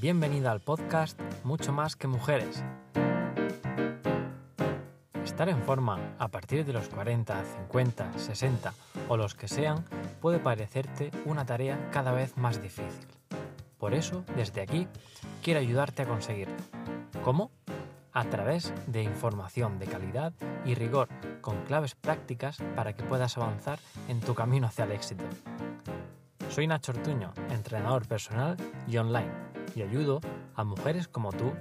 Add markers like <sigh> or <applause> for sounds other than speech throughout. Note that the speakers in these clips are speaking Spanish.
Bienvenida al podcast Mucho más que mujeres. Estar en forma a partir de los 40, 50, 60 o los que sean puede parecerte una tarea cada vez más difícil. Por eso, desde aquí, quiero ayudarte a conseguirlo. ¿Cómo? A través de información de calidad y rigor con claves prácticas para que puedas avanzar en tu camino hacia el éxito. Soy Nacho Ortuño, entrenador personal y online, y ayudo a mujeres como tú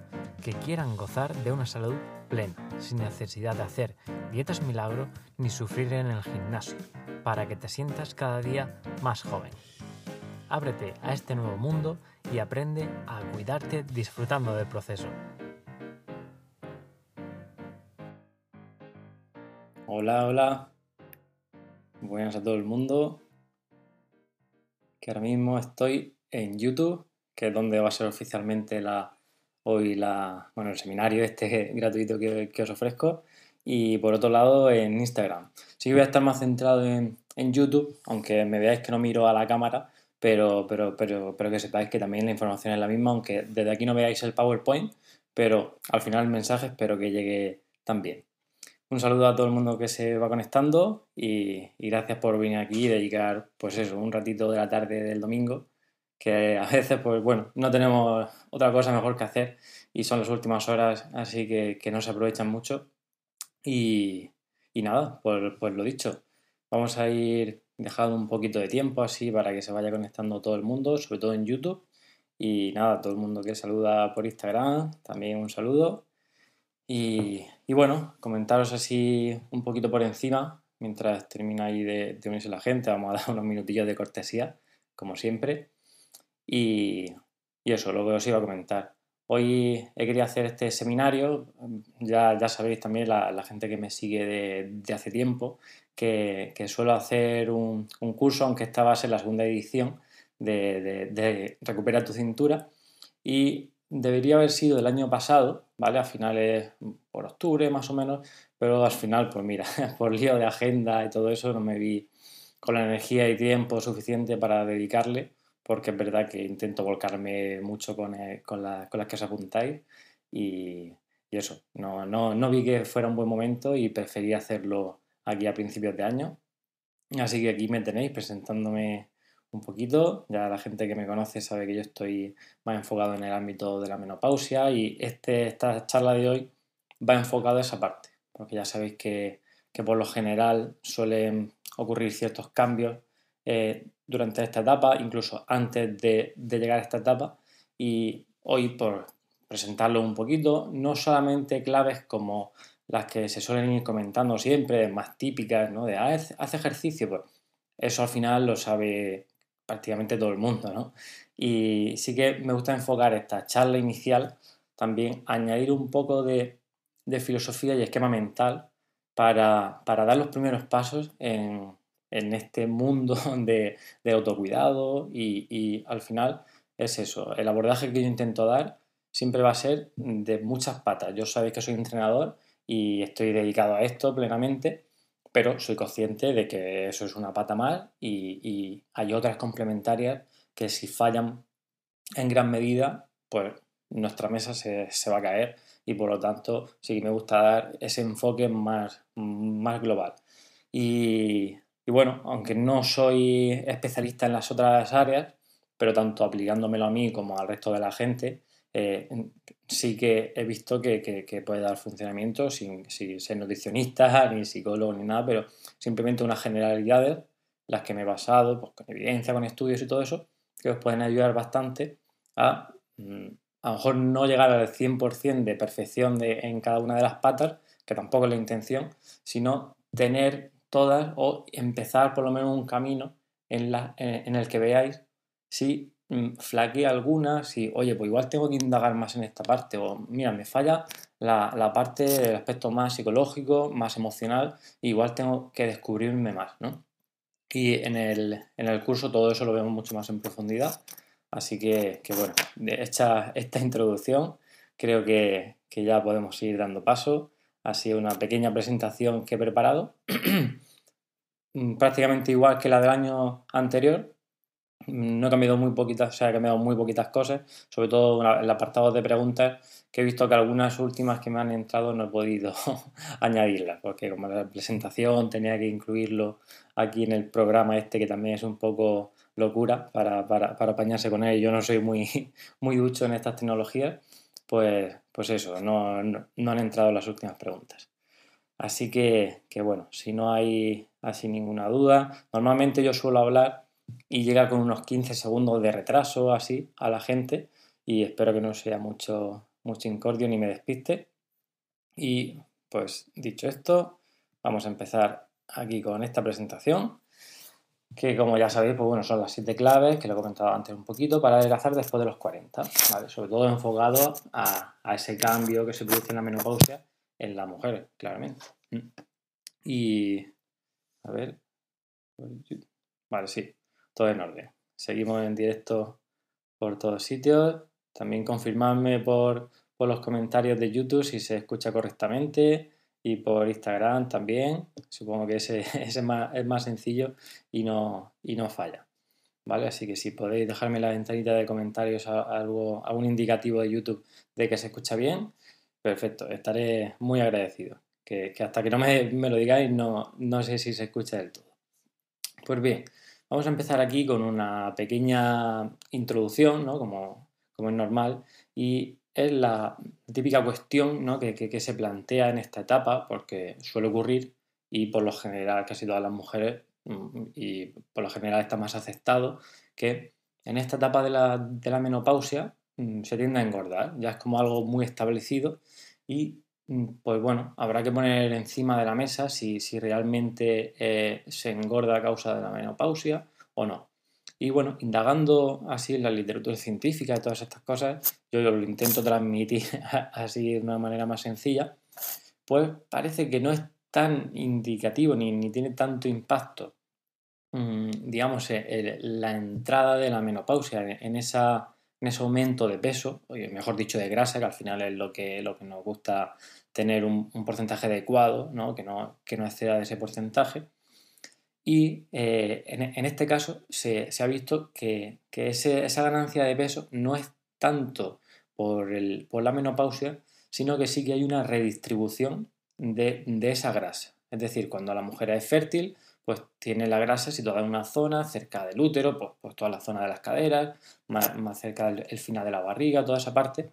que quieran gozar de una salud plena, sin necesidad de hacer dietas milagro ni sufrir en el gimnasio, para que te sientas cada día más joven. Ábrete a este nuevo mundo y aprende a cuidarte disfrutando del proceso. Hola, hola. Buenas a todo el mundo que ahora mismo estoy en YouTube, que es donde va a ser oficialmente la, hoy la, bueno, el seminario este <laughs> gratuito que, os ofrezco. Y por otro lado en Instagram. Sí que voy a estar más centrado en, YouTube, aunque me veáis que no miro a la cámara, pero, pero, pero, pero que sepáis que también la información es la misma, aunque desde aquí no veáis el PowerPoint, pero al final el mensaje espero que llegue también. Un saludo a todo el mundo que se va conectando y, gracias por venir aquí y dedicar, pues eso, un ratito de la tarde del domingo, que a veces, pues bueno, no tenemos otra cosa mejor que hacer y son las últimas horas, así que, que no se aprovechan mucho. Y, nada, pues, pues lo dicho, vamos a ir dejando un poquito de tiempo así para que se vaya conectando todo el mundo, sobre todo en YouTube. Y nada, todo el mundo que saluda por Instagram, también un saludo. Y, bueno, comentaros así un poquito por encima, mientras termina ahí de, unirse la gente, vamos a dar <laughs> unos minutillos de cortesía, como siempre. Y, eso, lo que os iba a comentar. Hoy he querido hacer este seminario, ya, ya sabéis también la, gente que me sigue de, hace tiempo, que, suelo hacer un, curso, aunque esta va a ser la segunda edición, de, de, Recupera tu cintura. Y debería haber sido del año pasado, ¿vale? A finales, por octubre más o menos, pero al final, pues mira, <laughs> por lío de agenda y todo eso, no me vi con la energía y tiempo suficiente para dedicarle, porque es verdad que intento volcarme mucho con, eh, las que os apuntáis y, eso, no, no, no vi que fuera un buen momento y preferí hacerlo aquí a principios de año. Así que aquí me tenéis presentándome un poquito. Ya la gente que me conoce sabe que yo estoy más enfocado en el ámbito de la menopausia y este, esta charla de hoy va enfocado a esa parte, porque ya sabéis que, por lo general suelen ocurrir ciertos cambios eh, durante esta etapa, incluso antes de, llegar a esta etapa. Y hoy, por presentarlo un poquito, no solamente claves como las que se suelen ir comentando siempre, más típicas, ¿no? De ah, hace ejercicio, pues eso al final lo sabe prácticamente todo el mundo, ¿no? Y sí que me gusta enfocar esta charla inicial también, añadir un poco de, filosofía y esquema mental para, dar los primeros pasos en, este mundo <laughs> de, autocuidado y, al final es eso, el abordaje que yo intento dar siempre va a ser de muchas patas. Yo sabéis que soy entrenador y estoy dedicado a esto plenamente pero soy consciente de que eso es una pata más y, hay otras complementarias que si fallan en gran medida, pues nuestra mesa se, va a caer y por lo tanto sí que me gusta dar ese enfoque más, más global. Y, bueno, aunque no soy especialista en las otras áreas, pero tanto aplicándomelo a mí como al resto de la gente, eh, sí que he visto que, puede dar funcionamiento sin, ser nutricionista, <laughs> ni psicólogo, ni nada, pero simplemente unas generalidades, las que me he basado, pues, con evidencia, con estudios y todo eso, que os pueden ayudar bastante a mm, a lo mejor no llegar al 100% de perfección en cada una de las patas, que tampoco es la intención, sino tener todas o empezar por lo menos un camino en, la, en el que veáis si Mm, flaquee alguna, si, oye, pues igual tengo que indagar más en esta parte, o mira, me falla la, parte del aspecto más psicológico, más emocional, igual tengo que descubrirme más, ¿no? Y en el, curso todo eso lo vemos mucho más en profundidad, así que, bueno, hecha esta introducción, creo que, que ya podemos ir dando paso. Sido una pequeña presentación que he preparado, prácticamente igual que la del año anterior, no he cambiado muy poquitas, o sea, he cambiado muy poquitas cosas, sobre todo el apartado de preguntas, que he visto que algunas últimas que me han entrado no he podido <laughs> añadirlas, porque como la presentación tenía que incluirlo aquí en el programa este, que también es un poco locura para, para, para apañarse con él, yo no soy muy, <laughs> muy ducho en estas tecnologías, pues, pues eso, no, no, han entrado las últimas preguntas. Así que, que bueno, si no hay así ninguna duda, normalmente yo suelo hablar y llega con unos 15 segundos de retraso así a la gente y espero que no sea mucho, mucho incordio ni me despiste. Y pues dicho esto, vamos a empezar aquí con esta presentación que como ya sabéis, pues bueno, son las siete claves que lo he comentado antes un poquito para adelgazar después de los 40, ¿vale? Sobre todo enfocado a, a, ese cambio que se produce en la menopausia en las mujeres, claramente. Y, a ver, vale, sí todo en orden. Seguimos en directo por todos sitios. También confirmadme por, los comentarios de YouTube si se escucha correctamente y por Instagram también. Supongo que ese, <laughs> es, más, sencillo y no, y no falla. ¿Vale? Así que si podéis dejarme la ventanita de comentarios algo, algún indicativo de YouTube de que se escucha bien, perfecto, estaré muy agradecido. Que, hasta que no me, lo digáis no, no sé si se escucha del todo. Pues bien, Vamos a empezar aquí con una pequeña introducción, ¿no? como, como es normal, y es la típica cuestión ¿no? que, que, se plantea en esta etapa, porque suele ocurrir y por lo general casi todas las mujeres mm, y por lo general está más aceptado que en esta etapa de la, de la menopausia mm, se tiende a engordar, ya es como algo muy establecido y Mm, pues bueno, habrá que poner encima de la mesa si, realmente eh, se engorda a causa de la menopausia o no. Y bueno, indagando así en la literatura científica y todas estas cosas, yo lo intento transmitir <laughs> así de una manera más sencilla, pues parece que no es tan indicativo ni, tiene tanto impacto, mm, digamos, la entrada de la menopausia en, esa, en ese aumento de peso, o mejor dicho de grasa, que al final es lo que, lo que nos gusta tener un, porcentaje adecuado, ¿no? Que, no, que, no, exceda de ese porcentaje. Y eh, en, este caso se, ha visto que, esa ganancia de peso no es tanto por, el, por, la menopausia, sino que sí que hay una redistribución de, esa grasa. Es decir, cuando la mujer es fértil, pues tiene la grasa situada en una zona cerca del útero, pues, pues toda la zona de las caderas, más, más cerca del final de la barriga, toda esa parte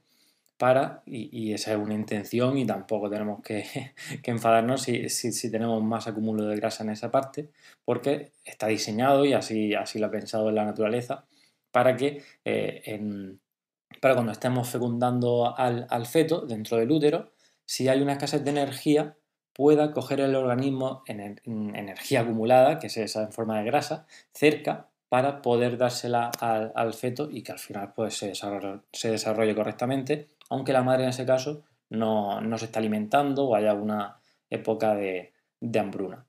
para, y, esa es una intención y tampoco tenemos que, <laughs> enfadarnos si, tenemos más acúmulo de grasa en esa parte, porque está diseñado y así, así lo ha pensado en la naturaleza, para que eh, para cuando estemos fecundando al, feto dentro del útero, si hay una escasez de energía, pueda coger el organismo en, energía acumulada, que es esa en forma de grasa, cerca para poder dársela al, feto y que al final pues, se, se desarrolle correctamente aunque la madre en ese caso no, se está alimentando o haya una época de, hambruna.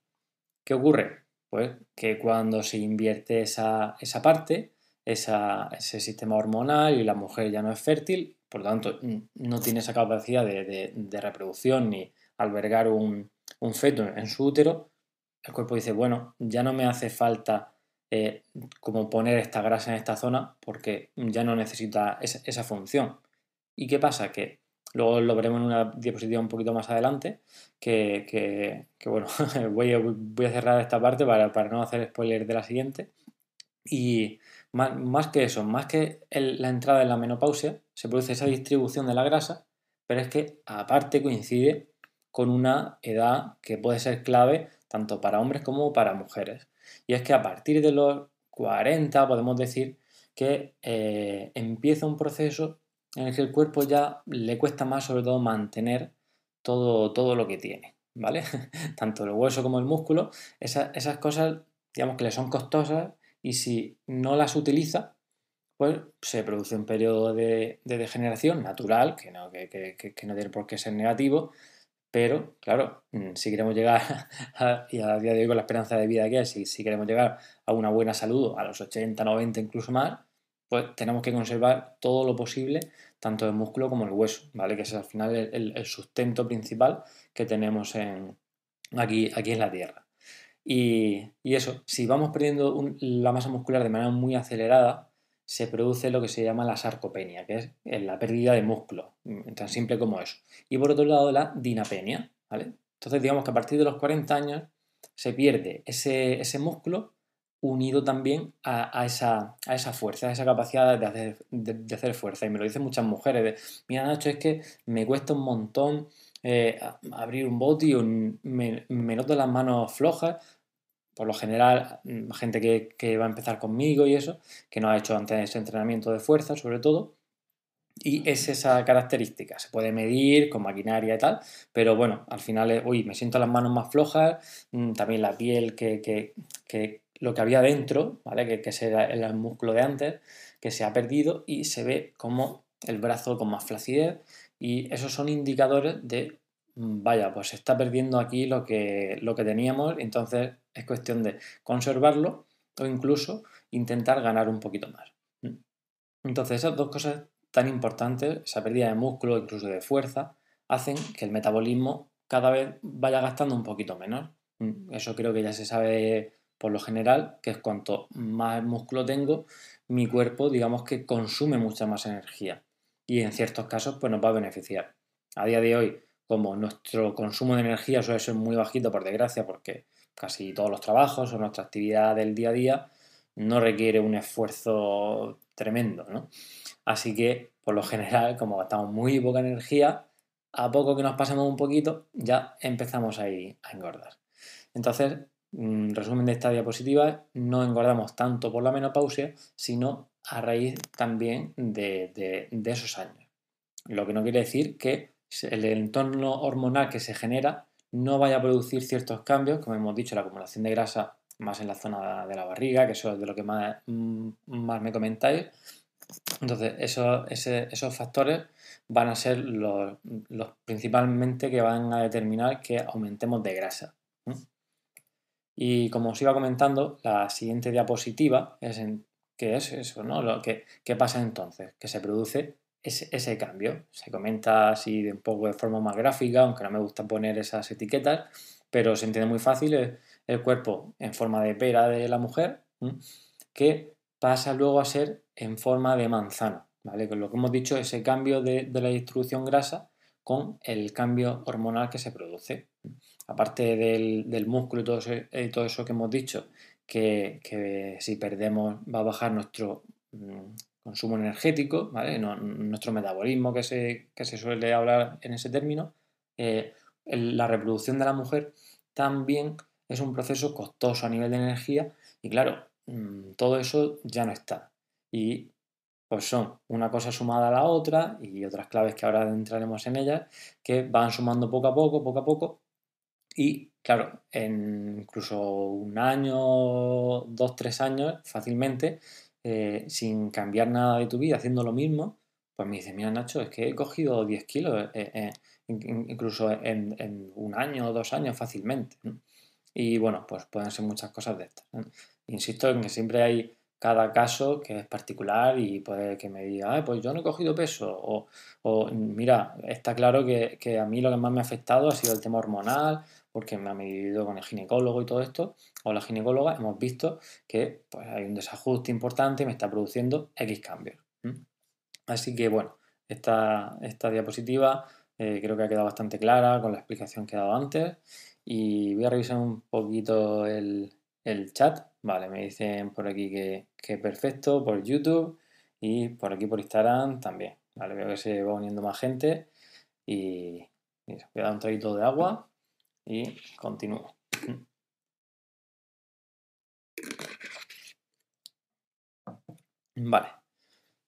¿Qué ocurre? Pues que cuando se invierte esa, parte, ese sistema hormonal y la mujer ya no es fértil, por lo tanto no tiene esa capacidad de, reproducción ni albergar un, feto en su útero, el cuerpo dice, bueno, ya no me hace falta eh, como poner esta grasa en esta zona porque ya no necesita esa función. ¿Y qué pasa? Que luego lo veremos en una diapositiva un poquito más adelante, que, bueno, <laughs> voy a, voy a, cerrar esta parte para, no hacer spoiler de la siguiente. Y más, que eso, más que la entrada en la menopausia, se produce esa distribución de la grasa, pero es que aparte coincide con una edad que puede ser clave tanto para hombres como para mujeres. Y es que a partir de los 40 podemos decir que eh, empieza un proceso en el que el cuerpo ya le cuesta más sobre todo mantener todo, todo lo que tiene, ¿vale? <laughs> Tanto el hueso como el músculo, esas cosas, digamos que le son costosas y si no las utiliza, pues se produce un periodo de, degeneración natural, que no, que, no tiene por qué ser negativo, pero claro, mm, si queremos llegar, <laughs> a, y a día de hoy con la esperanza de vida que hay, si, si queremos llegar a una buena salud, a los 80, 90, incluso más, pues tenemos que conservar todo lo posible, tanto el músculo como el hueso, ¿vale? Que es al final el, sustento principal que tenemos en, aquí, aquí en la Tierra. Y, eso, si vamos perdiendo la masa muscular de manera muy acelerada, se produce lo que se llama la sarcopenia, que es la pérdida de músculo, mm, tan simple como eso. Y por otro lado, la dinapenia, ¿vale? Entonces, digamos que a partir de los 40 años se pierde ese, músculo unido también a, esa, a, esa, fuerza, a esa capacidad de hacer, de, hacer, fuerza. Y me lo dicen muchas mujeres, de, mira Nacho, es que me cuesta un montón eh, abrir un bote y me, noto las manos flojas. Por lo general, mm, gente que, que, va a empezar conmigo y eso, que no ha hecho antes ese entrenamiento de fuerza, sobre todo, y es esa característica. Se puede medir con maquinaria y tal, pero bueno, al final, es, uy, me siento las manos más flojas, mm, también la piel que, que lo que había dentro, ¿vale? Que, que era el músculo de antes, que se ha perdido y se ve como el brazo con más flacidez y esos son indicadores de, mm, vaya, pues se está perdiendo aquí lo que, lo que teníamos, entonces es cuestión de conservarlo o incluso intentar ganar un poquito más. Mm. Entonces esas dos cosas tan importantes, esa pérdida de músculo, incluso de fuerza, hacen que el metabolismo cada vez vaya gastando un poquito menos. Mm, eso creo que ya se sabe por lo general, que es cuanto más músculo tengo, mi cuerpo, digamos que consume mucha más energía. Y en ciertos casos, pues nos va a beneficiar. A día de hoy, como nuestro consumo de energía suele ser muy bajito, por desgracia, porque casi todos los trabajos o nuestra actividad del día a día no requiere un esfuerzo tremendo, ¿no? Así que, por lo general, como gastamos muy poca energía, a poco que nos pasemos un poquito, ya empezamos ahí a engordar. Entonces, resumen de esta diapositiva, no engordamos tanto por la menopausia, sino a raíz también de, de esos años. Lo que no quiere decir que el entorno hormonal que se genera no vaya a producir ciertos cambios, como hemos dicho, la acumulación de grasa más en la zona de la barriga, que eso es de lo que más, mm, más me comentáis. Entonces, esos, esos factores van a ser los, principalmente que van a determinar que aumentemos de grasa. Y como os iba comentando, la siguiente diapositiva es en, ¿qué es eso? ¿no? Lo que, ¿Qué pasa entonces? Que se produce ese, ese, cambio. Se comenta así de un poco de forma más gráfica, aunque no me gusta poner esas etiquetas, pero se entiende muy fácil el cuerpo en forma de pera de la mujer, que pasa luego a ser en forma de manzana, ¿vale? Con lo que hemos dicho, ese cambio de, la distribución grasa con el cambio hormonal que se produce. Aparte del, músculo y todo, eso, y todo, eso, que hemos dicho, que, si perdemos va a bajar nuestro mm, consumo energético, ¿vale? nuestro metabolismo que se, se, suele hablar en ese término, eh, la reproducción de la mujer también es un proceso costoso a nivel de energía y claro, mm, todo eso ya no está. Y pues son una cosa sumada a la otra y otras claves que ahora entraremos en ellas que van sumando poco a poco, poco a poco y claro, en incluso un año, dos, tres años fácilmente, eh, sin cambiar nada de tu vida, haciendo lo mismo, pues me dice, mira Nacho, es que he cogido 10 kilos, eh, eh, incluso en, un año o dos años fácilmente. Y bueno, pues pueden ser muchas cosas de estas. Insisto en que siempre hay cada caso que es particular y puede que me diga, pues yo no he cogido peso. O, mira, está claro que, a mí lo que más me ha afectado ha sido el tema hormonal, porque me ha medido con el ginecólogo y todo esto, o la ginecóloga, hemos visto que pues, hay un desajuste importante y me está produciendo X cambios. Así que bueno, esta, esta diapositiva eh, creo que ha quedado bastante clara con la explicación que he dado antes y voy a revisar un poquito el, chat. Vale, me dicen por aquí que, perfecto, por YouTube y por aquí por Instagram también. Vale, veo que se va uniendo más gente y voy a dar un traguito de agua y continúo. <clears throat> Vale,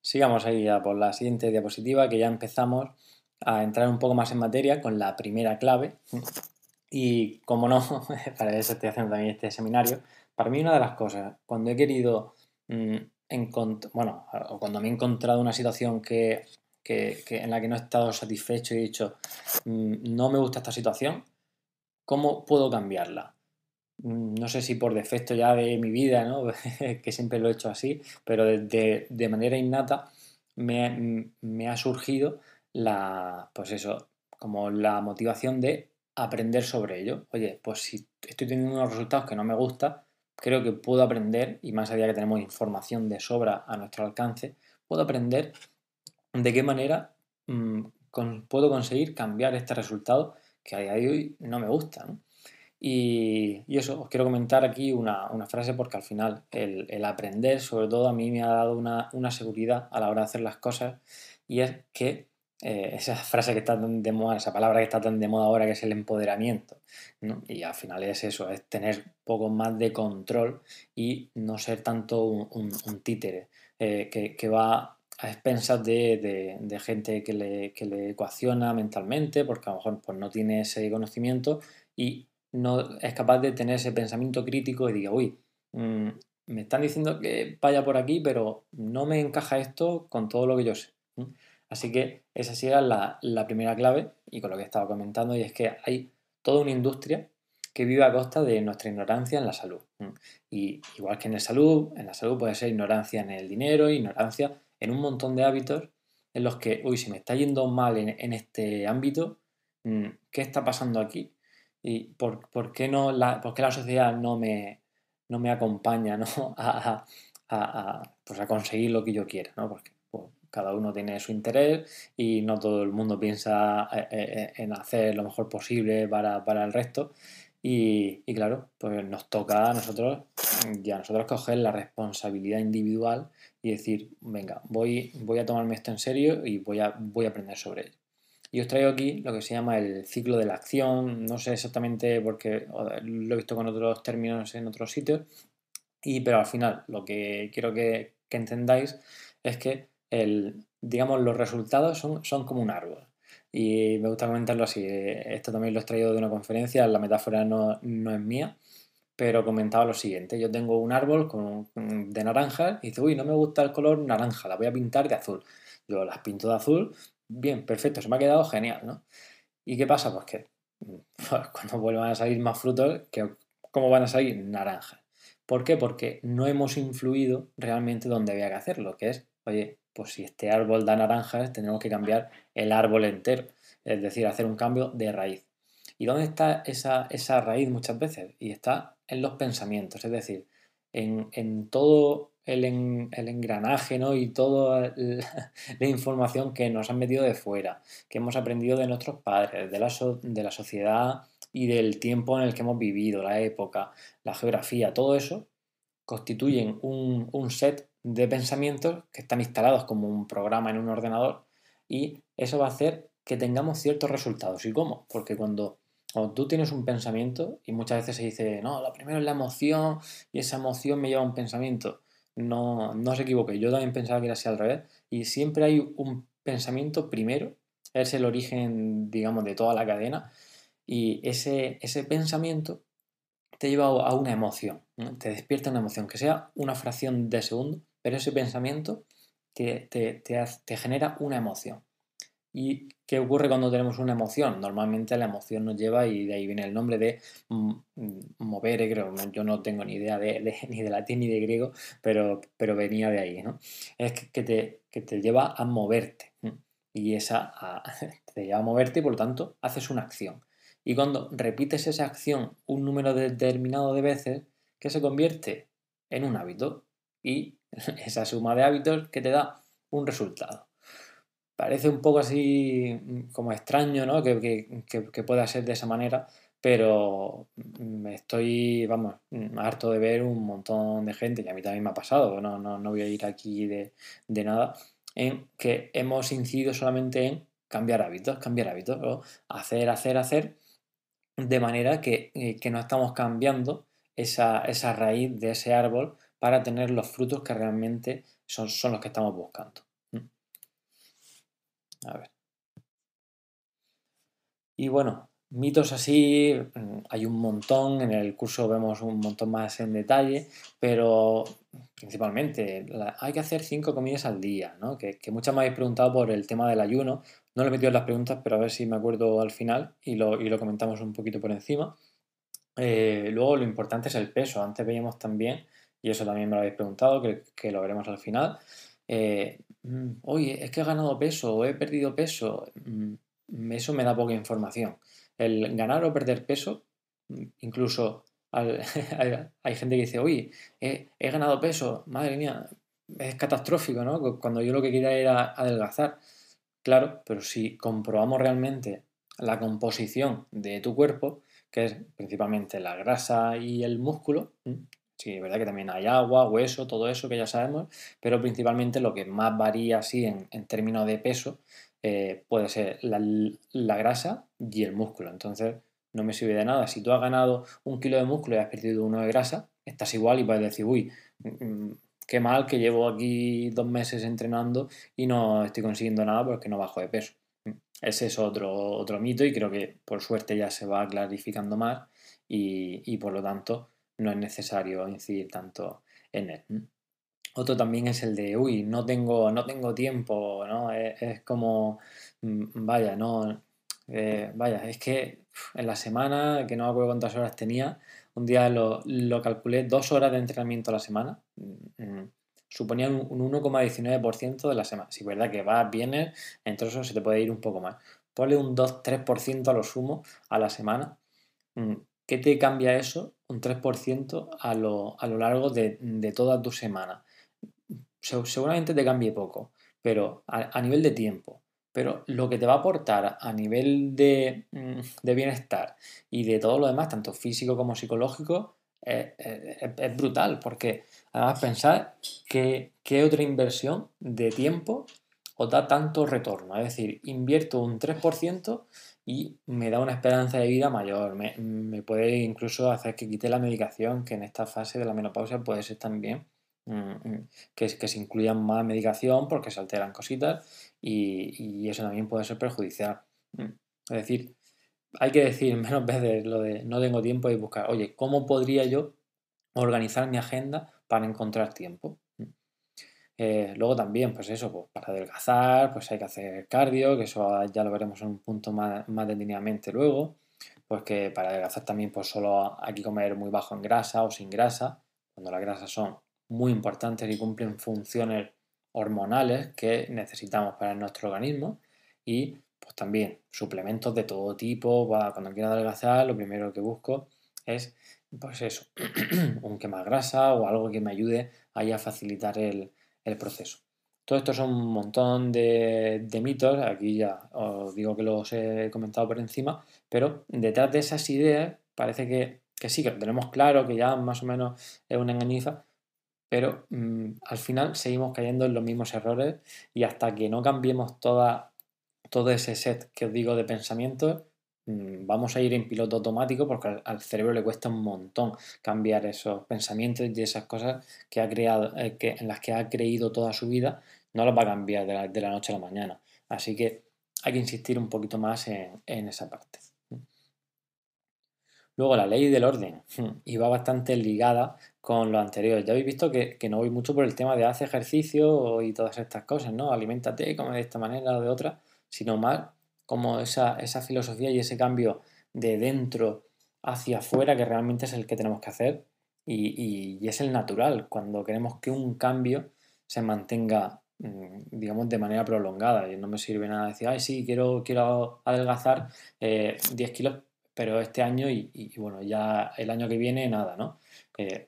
sigamos ahí ya por la siguiente diapositiva que ya empezamos a entrar un poco más en materia con la primera clave. Y como no, <laughs> para eso estoy haciendo también este seminario, para mí una de las cosas, cuando he querido, mm, bueno, cuando me he encontrado una situación que, en la que no he estado satisfecho y he dicho, mm, no me gusta esta situación, ¿cómo puedo cambiarla? Mm, no sé si por defecto ya de mi vida, ¿no? <laughs> que siempre lo he hecho así, pero de, de manera innata me, me, ha surgido la, pues eso, como la motivación de aprender sobre ello. Oye, pues si estoy teniendo unos resultados que no me gustan, creo que puedo aprender, y más allá que tenemos información de sobra a nuestro alcance, puedo aprender de qué manera mm, puedo conseguir cambiar este resultado que a día de hoy no me gusta. Y, eso, os quiero comentar aquí una, frase porque al final el, aprender, sobre todo, a mí me ha dado una, seguridad a la hora de hacer las cosas y es que eh, esa <laughs> frase que está tan de moda, esa palabra que está tan de moda ahora que es el empoderamiento. Y al final es eso, es tener poco más de control y no ser tanto un, títere eh, que, va a expensas de, gente que le, que le, ecuaciona mentalmente porque a lo mejor pues, no tiene ese conocimiento y no es capaz de tener ese pensamiento crítico y diga, uy, mm, me están diciendo que vaya por aquí, pero no me encaja esto con todo lo que yo sé. Así que esa sería la, la primera clave y con lo que estaba comentando, y es que hay toda una industria que vive a costa de nuestra ignorancia en la salud. Y igual que en la salud, en la salud puede ser ignorancia en el dinero, ignorancia en un montón de hábitos en los que, uy, si me está yendo mal en, este ámbito, mm, ¿qué está pasando aquí? ¿Y por, por qué, no la, por qué la sociedad no me, no me acompaña <laughs> ¿no? A, a, pues a, conseguir lo que yo quiera? ¿no? Porque pues, cada uno tiene su interés y no todo el mundo piensa eh, eh, eh, en hacer lo mejor posible para, para el resto. Y, y, claro, pues nos toca a nosotros y a nosotros coger la responsabilidad individual y decir, venga, voy, voy a tomarme esto en serio y voy a, voy a aprender sobre ello. Y os traigo aquí lo que se llama el ciclo de la acción, no sé exactamente porque lo he visto con otros términos en otros sitios, y, pero al final lo que quiero que, entendáis es que el, digamos, los resultados son, son como un árbol. Y me gusta comentarlo así, esto también lo he traído de una conferencia, la metáfora no, no es mía, pero comentaba lo siguiente, yo tengo un árbol de naranjas y dice, uy, no me gusta el color naranja, la voy a pintar de azul. Yo las pinto de azul, bien, perfecto, se me ha quedado genial, ¿no? ¿Y qué pasa? Pues que <laughs> cuando vuelvan a salir más frutos, ¿cómo van a salir? Naranjas. ¿Por qué? Porque no hemos influido realmente donde había que hacerlo, que es, oye, pues si este árbol da naranjas, tenemos que cambiar el árbol entero, es decir, hacer un cambio de raíz. ¿Y dónde está esa, esa raíz muchas veces? Y está en los pensamientos, es decir, en, todo el, engranaje ¿no? y toda la, información que nos han metido de fuera, que hemos aprendido de nuestros padres, de la, de la sociedad y del tiempo en el que hemos vivido, la época, la geografía, todo eso constituyen un, un set de pensamientos que están instalados como un programa en un ordenador y eso va a hacer que tengamos ciertos resultados. ¿Y cómo? Porque cuando tú tienes un pensamiento y muchas veces se dice, no, lo primero es la emoción y esa emoción me lleva a un pensamiento. No, no se equivoque, yo también pensaba que era así al revés y siempre hay un pensamiento primero, es el origen, digamos, de toda la cadena y ese, ese pensamiento te lleva a una emoción, te despierta una emoción, que sea una fracción de segundo, pero ese pensamiento te, te, te genera una emoción. ¿Y qué ocurre cuando tenemos una emoción? Normalmente la emoción nos lleva, y de ahí viene el nombre de mm, mover, creo, yo no tengo ni idea de, <laughs> ni de latín ni de griego, pero, pero venía de ahí, ¿no? Es que te, que te lleva a moverte. Y esa <laughs> te lleva a moverte y por lo tanto haces una acción. Y cuando repites esa acción un número determinado de veces, que se convierte en un hábito. Y <laughs> esa suma de hábitos que te da un resultado. Parece un poco así mm, como extraño, ¿no? Que, pueda ser de esa manera, pero me estoy, vamos, mm, harto de ver un montón de gente, y a mí también me ha pasado, no, no, no voy a ir aquí de, nada, en que hemos incidido solamente en cambiar hábitos, cambiar hábitos, o hacer, hacer, hacer, de manera que, eh, no estamos cambiando esa, esa, raíz de ese árbol para tener los frutos que realmente son, son los que estamos buscando. A ver. Y bueno, mitos así mm, hay un montón, en el curso vemos un montón más en detalle, pero principalmente hay que hacer cinco comidas al día, ¿no? Que, muchas me habéis preguntado por el tema del ayuno, no lo he metido en las preguntas, pero a ver si me acuerdo al final y lo, y lo comentamos un poquito por encima. Eh, luego lo importante es el peso, antes veíamos también, y eso también me lo habéis preguntado, que, que lo veremos al final, eh, oye, es que he ganado peso o he perdido peso, mm, eso me da poca información. el ganar o perder peso, incluso <laughs> hay gente que dice, oye, he, ganado peso, madre mía, es catastrófico, ¿no? Cuando yo lo que quería era adelgazar. Claro, pero si comprobamos realmente la composición de tu cuerpo, que es principalmente la grasa y el músculo, sí, es verdad que también hay agua, hueso, todo eso que ya sabemos, pero principalmente lo que más varía así en, términos de peso eh, puede ser la, la grasa y el músculo. Entonces, no me sirve de nada. Si tú has ganado un kilo de músculo y has perdido uno de grasa, estás igual y puedes decir, uy, mm, qué mal que llevo aquí dos meses entrenando y no estoy consiguiendo nada porque no bajo de peso. Ese es otro, otro mito y creo que por suerte ya se va clarificando más y, por lo tanto no es necesario incidir tanto en él. Otro también es el de, uy, no tengo, no tengo tiempo, ¿no? Es, como, mm, vaya, no, eh, vaya, es que en la semana, que no me acuerdo cuántas horas tenía, un día lo, calculé, dos horas de entrenamiento a la semana, mm, mm, suponían un 1,19% de la semana. Si es verdad que vas, vienes, entonces se te puede ir un poco más. Ponle un 2-3% a lo sumo a la semana. ¿Qué te cambia eso? Un 3% a lo, a lo largo de, toda tu semana. Seguramente te cambie poco, pero a nivel de tiempo, pero lo que te va a aportar a nivel de, mm, bienestar y de todo lo demás, tanto físico como psicológico, es, brutal, porque además pensar que, otra inversión de tiempo os da tanto retorno. Es decir, invierto un 3% y me da una esperanza de vida mayor. Me, puede incluso hacer que quite la medicación, que en esta fase de la menopausia puede ser también Mm, mm, que, que se incluyan más medicación porque se alteran cositas y, eso también puede ser perjudicial. Mm, es decir, hay que decir <laughs> menos veces lo de no tengo tiempo y buscar, oye, ¿cómo podría yo organizar mi agenda para encontrar tiempo? Eh, luego también, pues eso, pues para adelgazar, pues hay que hacer cardio, que eso ya lo veremos en un punto más, más detenidamente luego. Pues que para adelgazar también, pues solo hay que comer muy bajo en grasa o sin grasa, cuando las grasas son muy importantes y cumplen funciones hormonales que necesitamos para nuestro organismo y pues también suplementos de todo tipo, cuando quiero adelgazar lo primero que busco es pues eso, <clears throat> un quema grasa o algo que me ayude ahí a facilitar el, proceso. Todo esto son un montón de, mitos, aquí ya os digo que los he comentado por encima, pero detrás de esas ideas parece que, que sí, que lo tenemos claro, que ya más o menos es una engañiza, pero mm, al final seguimos cayendo en los mismos errores y hasta que no cambiemos toda, todo ese set que os digo de pensamientos, vamos a ir en piloto automático porque al, cerebro le cuesta un montón cambiar esos pensamientos y esas cosas que ha creado, eh, que, en las que ha creído toda su vida, no las va a cambiar de la, noche a la mañana. Así que hay que insistir un poquito más en, en esa parte. Luego la ley del orden, y va bastante ligada con lo anterior. Ya habéis visto que, no voy mucho por el tema de hace ejercicio y todas estas cosas, ¿no? Aliméntate, come de esta manera o de otra, sino más como esa, esa filosofía y ese cambio de dentro hacia afuera que realmente es el que tenemos que hacer y, y, es el natural, cuando queremos que un cambio se mantenga mm, digamos, de manera prolongada. Y no me sirve nada decir, ay, sí, quiero, quiero adelgazar 10 eh, kilos pero este año y, bueno, ya el año que viene nada, ¿no? Pues,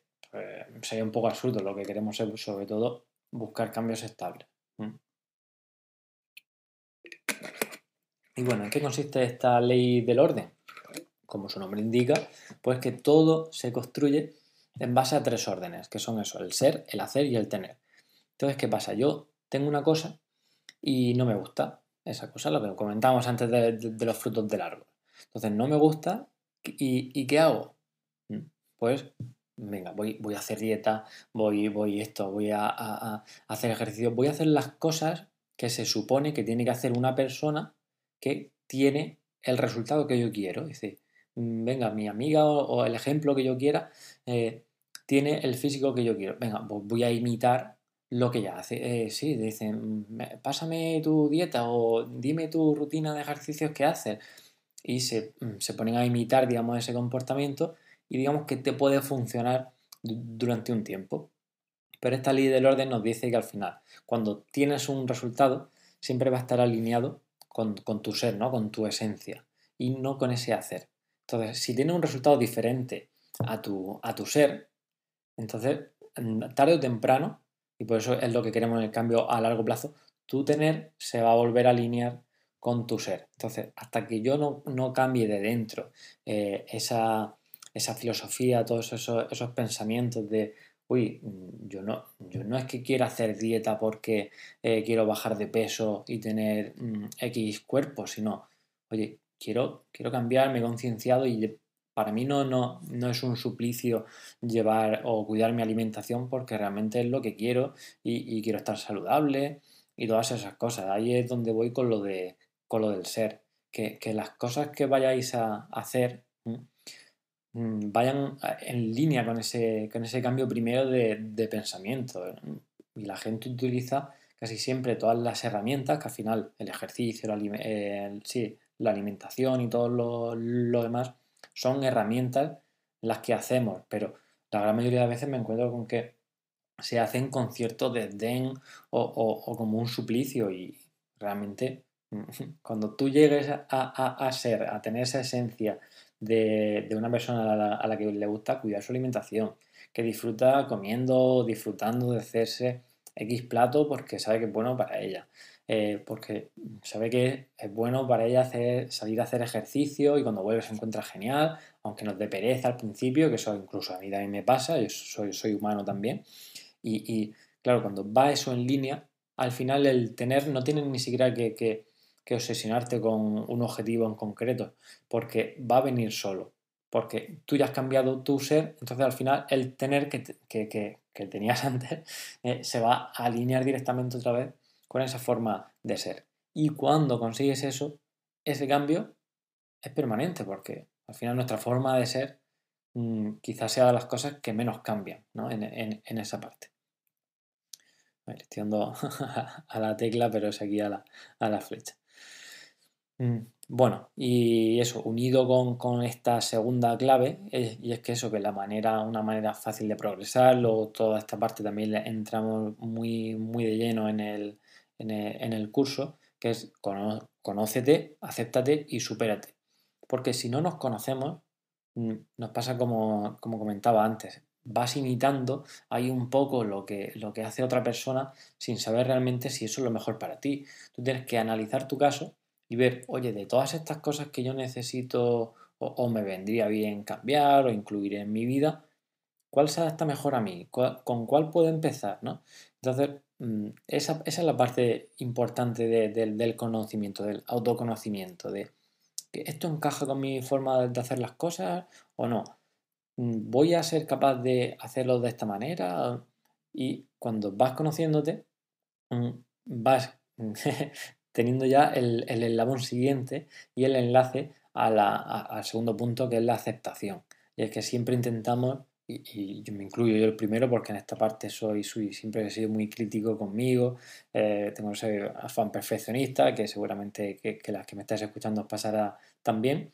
sería un poco absurdo, lo que queremos es sobre todo buscar cambios estables. Y bueno, ¿en qué consiste esta ley del orden? Como su nombre indica, pues que todo se construye en base a tres órdenes, que son eso, el ser, el hacer y el tener. Entonces, ¿qué pasa? Yo tengo una cosa y no me gusta esa cosa, lo que comentábamos antes de los frutos del árbol. Entonces no me gusta y, ¿qué hago? Mm, pues venga, voy, voy a hacer dieta, voy, voy esto, voy a, hacer ejercicio, voy a hacer las cosas que se supone que tiene que hacer una persona que tiene el resultado que yo quiero. Dice, mm, venga, mi amiga o, el ejemplo que yo quiera eh, tiene el físico que yo quiero. Venga, pues voy a imitar lo que ella hace. Eh, sí, dicen, pásame tu dieta o dime tu rutina de ejercicios que haces y mm, se, ponen a imitar, digamos, ese comportamiento y digamos que te puede funcionar durante un tiempo. Pero esta ley del orden nos dice que al final, cuando tienes un resultado, siempre va a estar alineado con, tu ser, ¿no? con tu esencia. y no con ese hacer. Entonces, si tienes un resultado diferente a tu, a tu ser, entonces, mm, tarde o temprano, y por eso es lo que queremos en el cambio a largo plazo, tu tener se va a volver a alinear con tu ser. Entonces, hasta que yo no, cambie de dentro eh, esa, filosofía, todos esos, esos, pensamientos de, uy, yo no, yo no es que quiera hacer dieta porque eh, quiero bajar de peso y tener mm, X cuerpo, sino, oye, quiero, quiero cambiar, concienciado y para mí no, no, no es un suplicio llevar o cuidar mi alimentación porque realmente es lo que quiero y, quiero estar saludable y todas esas cosas. Ahí es donde voy con lo, de, con lo del ser. Que, las cosas que vayáis a hacer mm, vayan en línea con ese, con ese cambio primero de, pensamiento. Y la gente utiliza casi siempre todas las herramientas, que al final el ejercicio, la alimentación y todo lo, lo demás son herramientas las que hacemos, pero la gran mayoría de veces me encuentro con que se hacen con cierto desdén o, como un suplicio y realmente <laughs> cuando tú llegues a, ser, a tener esa esencia de, una persona a la, que le gusta cuidar su alimentación, que disfruta comiendo, disfrutando de hacerse X plato porque sabe que es bueno para ella, eh, porque sabe que es bueno para ella hacer, salir a hacer ejercicio y cuando vuelve se encuentra genial, aunque nos dé pereza al principio, que eso incluso a mí también me pasa, yo soy, soy humano también. Y, claro, cuando va eso en línea, al final el tener no tiene ni siquiera que, obsesionarte con un objetivo en concreto, porque va a venir solo, porque tú ya has cambiado tu ser, entonces al final el tener que, que tenías <laughs> antes eh, se va a alinear directamente otra vez con esa forma de ser. Y cuando consigues eso, ese cambio es permanente, porque al final nuestra forma de ser mm, quizás sea de las cosas que menos cambian en, esa parte. estoy dando <laughs> a la tecla, pero es aquí a la, flecha. Mm, bueno, y eso, unido con, esta segunda clave, y es que eso, que la manera, una manera fácil de progresar, luego toda esta parte también entramos muy, muy de lleno en el, en el, curso, que es conócete, acéptate y supérate. Porque si no nos conocemos, mm, nos pasa como, comentaba antes, vas imitando ahí un poco lo que, lo que hace otra persona sin saber realmente si eso es lo mejor para ti. Tú tienes que analizar tu caso y ver, oye, de todas estas cosas que yo necesito o, me vendría bien cambiar o incluir en mi vida, ¿cuál se adapta mejor a mí? ¿Con cuál puedo empezar? ¿no? Entonces, Mm, esa, es la parte importante del conocimiento, del autoconocimiento, de que esto encaja con mi forma de hacer las cosas o no. Mm, ¿Voy a ser capaz de hacerlo de esta manera? Y cuando vas conociéndote, mm, vas <laughs> teniendo ya el, el, eslabón siguiente y el enlace al segundo punto que es la aceptación. Y es que siempre intentamos y, yo me incluyo yo el primero porque en esta parte soy, soy siempre he sido muy crítico conmigo, eh, tengo ese afán perfeccionista que seguramente que, las que me estáis escuchando os pasará también.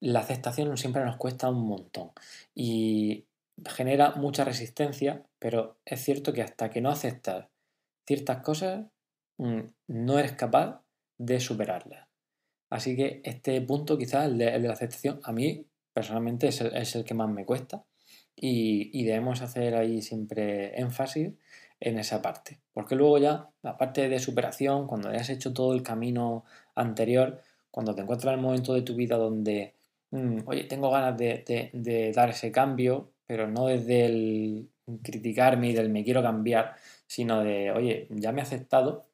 La aceptación siempre nos cuesta un montón y genera mucha resistencia, pero es cierto que hasta que no aceptas ciertas cosas, no eres capaz de superarlas. Así que este punto, quizás el de, la aceptación, a mí personalmente es el que más me cuesta y, debemos hacer ahí siempre énfasis en esa parte. Porque luego ya, la parte de superación, cuando hayas hecho todo el camino anterior, cuando te encuentras en el momento de tu vida donde, mm, oye, tengo ganas de, dar ese cambio, pero no desde el criticarme y del me quiero cambiar, sino de, oye, ya me he aceptado,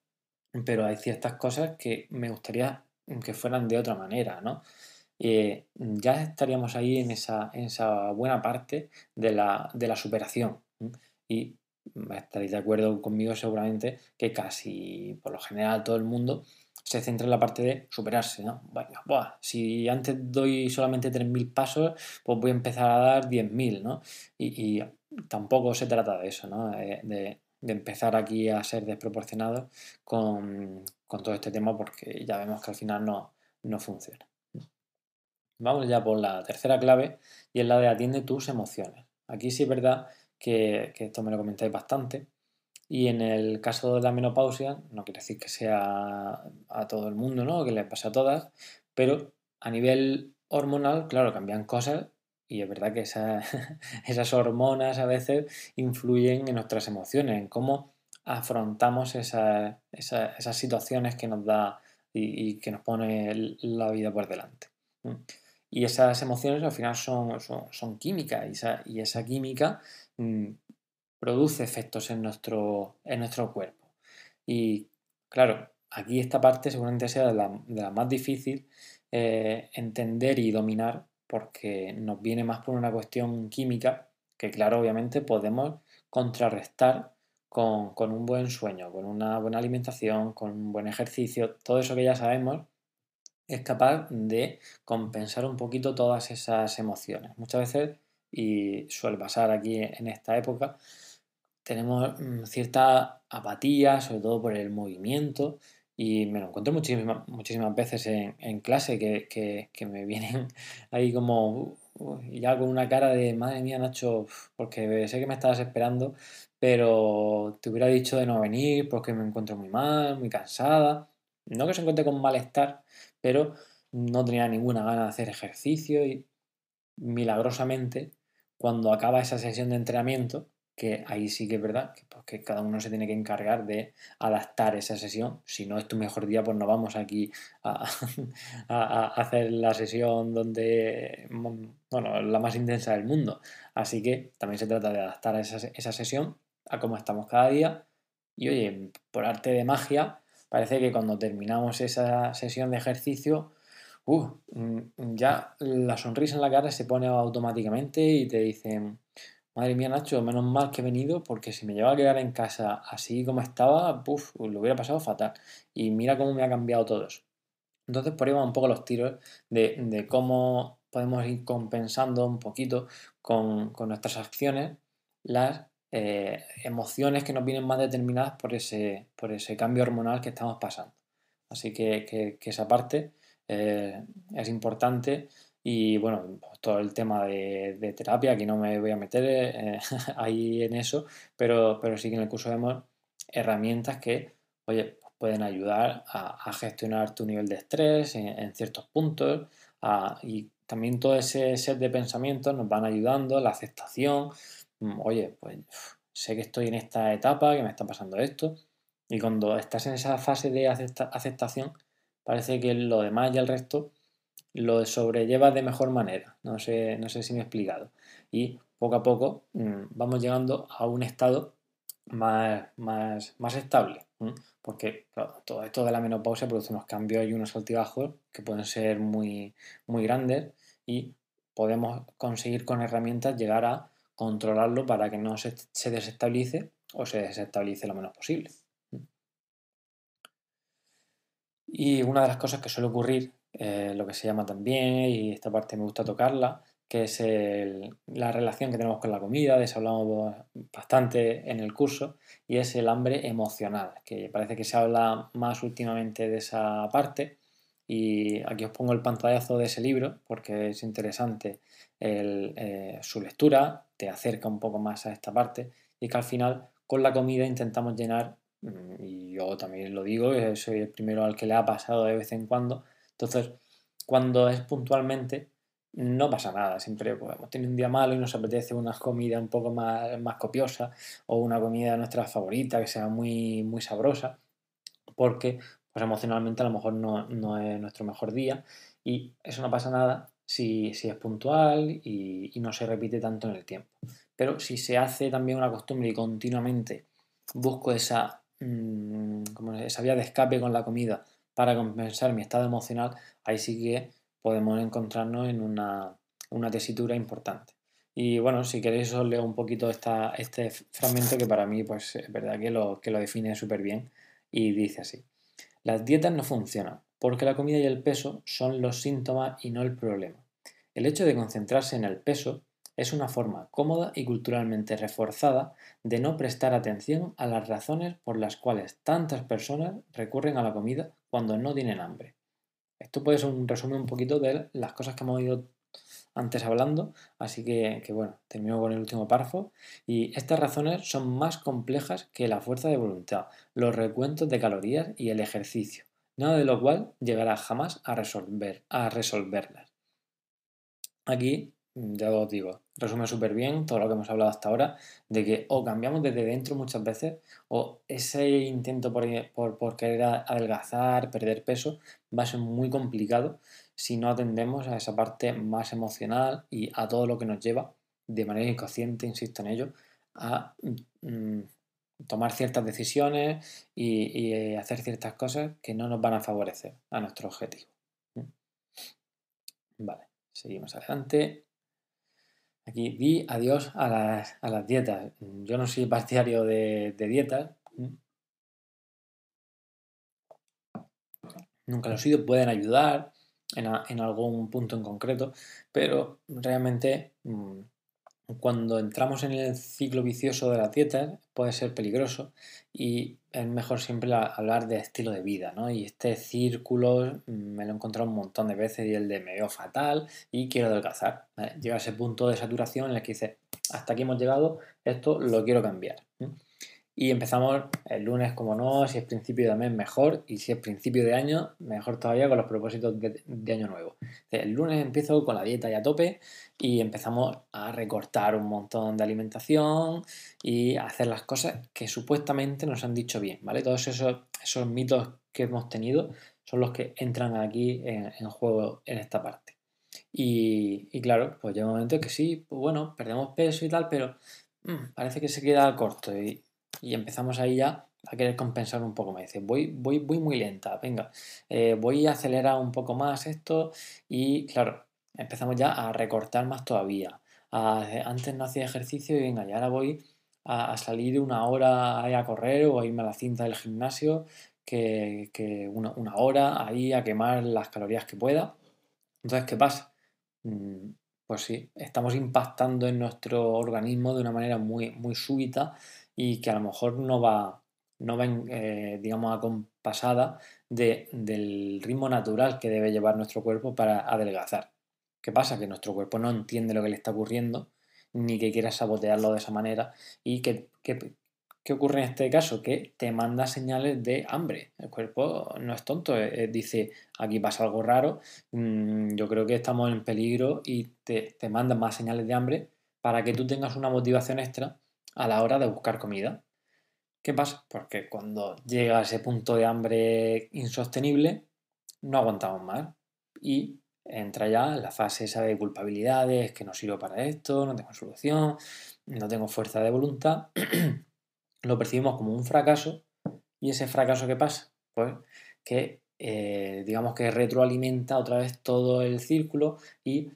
pero hay ciertas cosas que me gustaría que fueran de otra manera, ¿no? Eh, ya estaríamos ahí en esa, esa buena parte de la, superación. Y estaréis de acuerdo conmigo seguramente que casi por lo general todo el mundo se centra en la parte de superarse, ¿no? si antes doy solamente 3.000 pasos, pues voy a empezar a dar 10.000, ¿no? Y, tampoco se trata de eso, ¿no? Eh, de, empezar aquí a ser desproporcionados con, todo este tema porque ya vemos que al final no, no funciona. Vamos ya por la tercera clave y es la de atiende tus emociones. Aquí sí es verdad que, esto me lo comentáis bastante. Y en el caso de la menopausia, no quiere decir que sea a todo el mundo, ¿no? Que le pase a todas, pero a nivel hormonal, claro, cambian cosas y es verdad que <laughs> esas hormonas a veces influyen en nuestras emociones, en cómo afrontamos esas situaciones que nos da y, que nos pone la vida por delante. Y esas emociones al final son, son, químicas y esa, química mm, produce efectos en nuestro, en nuestro cuerpo. Y claro, aquí esta parte seguramente sea de la, más difícil eh, entender y dominar porque nos viene más por una cuestión química que claro, obviamente podemos contrarrestar con, con, un buen sueño, con una buena alimentación, con un buen ejercicio, todo eso que ya sabemos es capaz de compensar un poquito todas esas emociones. Muchas veces, y suele pasar aquí en esta época, tenemos mm, cierta apatía, sobre todo por el movimiento, y me lo encuentro muchísimas, muchísimas veces en, clase que, me vienen <laughs> ahí como ya con una cara de madre mía Nacho, porque sé que me estabas esperando, pero te hubiera dicho de no venir porque me encuentro muy mal, muy cansada. No que se encuentre con malestar, pero no tenía ninguna gana de hacer ejercicio y milagrosamente cuando acaba esa sesión de entrenamiento, que ahí sí que es verdad, que, pues, cada uno se tiene que encargar de adaptar esa sesión. Si no es tu mejor día, pues no vamos aquí a, <laughs> hacer la sesión donde, bueno, la más intensa del mundo. Así que también se trata de adaptar esa, esa sesión a cómo estamos cada día. Y oye, por arte de magia, parece que cuando terminamos esa sesión de ejercicio, uh, mm, ya la sonrisa en la cara se pone automáticamente y te dicen, madre mía Nacho, menos mal que he venido porque si me llevaba a quedar en casa así como estaba, puff, lo hubiera pasado fatal. Y mira cómo me ha cambiado todo eso. Entonces por ahí van un poco los tiros de, cómo podemos ir compensando un poquito con, con nuestras acciones las eh, emociones que nos vienen más determinadas por ese, por ese cambio hormonal que estamos pasando. Así que, esa parte eh, es importante y bueno, pues todo el tema de, terapia, aquí no me voy a meter eh, <laughs> ahí en eso, pero, pero sí que en el curso vemos herramientas que, oye, pues pueden ayudar a, gestionar tu nivel de estrés en, ciertos puntos y también todo ese set de pensamientos nos van ayudando, la aceptación, Mm, oye, pues sé que estoy en esta etapa, que me está pasando esto, y cuando estás en esa fase de aceptación, parece que lo demás y el resto lo sobrellevas de mejor manera. No sé, no sé si me he explicado. Y poco a poco mm, vamos llegando a un estado más, más, más estable. Porque todo esto de la menopausia produce unos cambios y unos altibajos que pueden ser muy, muy grandes y podemos conseguir con herramientas llegar a controlarlo para que no se, desestabilice o se desestabilice lo menos posible. Y una de las cosas que suele ocurrir, eh, lo que se llama también, y esta parte me gusta tocarla, que es la relación que tenemos con la comida, de eso hablamos bastante en el curso, y es el hambre emocional, que parece que se habla más últimamente de esa parte, y aquí os pongo el pantallazo de ese libro porque es interesante eh, su lectura, te acerca un poco más a esta parte y que al final con la comida intentamos llenar, mm, y yo también lo digo, soy el primero al que le ha pasado de vez en cuando, entonces cuando es puntualmente no pasa nada, siempre podemos tener un día malo y nos apetece una comida un poco más, más copiosa o una comida nuestra favorita que sea muy, muy sabrosa, porque pues emocionalmente a lo mejor no, no es nuestro mejor día y eso no pasa nada si, es puntual y, no se repite tanto en el tiempo. Pero si se hace también una costumbre y continuamente busco esa, mm, esa vía de escape con la comida para compensar mi estado emocional, ahí sí que podemos encontrarnos en una, tesitura importante. Y bueno, si queréis os leo un poquito esta, este fragmento que para mí pues es verdad que lo, que lo define súper bien y dice así. Las dietas no funcionan porque la comida y el peso son los síntomas y no el problema. El hecho de concentrarse en el peso es una forma cómoda y culturalmente reforzada de no prestar atención a las razones por las cuales tantas personas recurren a la comida cuando no tienen hambre. Esto puede ser un resumen un poquito de las cosas que hemos ido antes hablando, así que, bueno, termino con el último párrafo. Y estas razones son más complejas que la fuerza de voluntad, los recuentos de calorías y el ejercicio nada de lo cual llegará jamás a, resolver, a resolverlas. Aquí, ya os digo, resume súper bien todo lo que hemos hablado hasta ahora, de que o cambiamos desde dentro muchas veces, o ese intento por, por, querer adelgazar, perder peso, va a ser muy complicado si no atendemos a esa parte más emocional y a todo lo que nos lleva, de manera inconsciente, insisto en ello, a mm, tomar ciertas decisiones y, eh, hacer ciertas cosas que no nos van a favorecer a nuestro objetivo. Vale, seguimos adelante. Aquí di adiós a las, dietas. Yo no soy partidario <laughs> de, dietas. Nunca lo he sido, pueden ayudar en, en algún punto en concreto, pero realmente mm, cuando entramos en el ciclo vicioso de la dieta puede ser peligroso y es mejor siempre hablar de estilo de vida, ¿no? Y este círculo mm, me lo he encontrado un montón de veces y el de me veo fatal y quiero adelgazar. Llega a ese punto de saturación en el que dice hasta aquí hemos llegado, esto lo quiero cambiar. Y empezamos el lunes, como no, si es principio de mes, mejor. Y si es principio de año, mejor todavía con los propósitos de, año nuevo. El lunes empiezo con la dieta ya a tope y empezamos a recortar un montón de alimentación y a hacer las cosas que supuestamente nos han dicho bien, ¿vale? Todos esos, esos mitos que hemos tenido son los que entran aquí en, juego en esta parte. Y, claro, pues llega un momento que sí, pues bueno, perdemos peso y tal, pero mm, parece que se queda corto. Y empezamos ahí ya a querer compensar un poco más. Dice, voy, voy, voy muy lenta, venga, eh, voy a acelerar un poco más esto y claro, empezamos ya a recortar más todavía. antes no hacía ejercicio y venga, ya ahora voy a, salir una hora ahí a correr o a irme a la cinta del gimnasio, que, una, una, hora ahí a quemar las calorías que pueda. Entonces, ¿qué pasa? Mm, pues sí, estamos impactando en nuestro organismo de una manera muy, muy súbita y que a lo mejor no va, no va eh, digamos, acompasada de, del ritmo natural que debe llevar nuestro cuerpo para adelgazar. ¿Qué pasa? Que nuestro cuerpo no entiende lo que le está ocurriendo, ni que quiera sabotearlo de esa manera. ¿Y qué, qué, ocurre en este caso? Que te manda señales de hambre. El cuerpo no es tonto, eh, eh, dice, aquí pasa algo raro, mm, yo creo que estamos en peligro y te, te manda más señales de hambre para que tú tengas una motivación extra a la hora de buscar comida. ¿Qué pasa? Porque cuando llega ese punto de hambre insostenible, no aguantamos más y entra ya la fase esa de culpabilidades, que no sirvo para esto, no tengo solución, no tengo fuerza de voluntad. <clears throat> Lo percibimos como un fracaso y ese fracaso ¿qué pasa? Pues que eh, digamos que retroalimenta otra vez todo el círculo y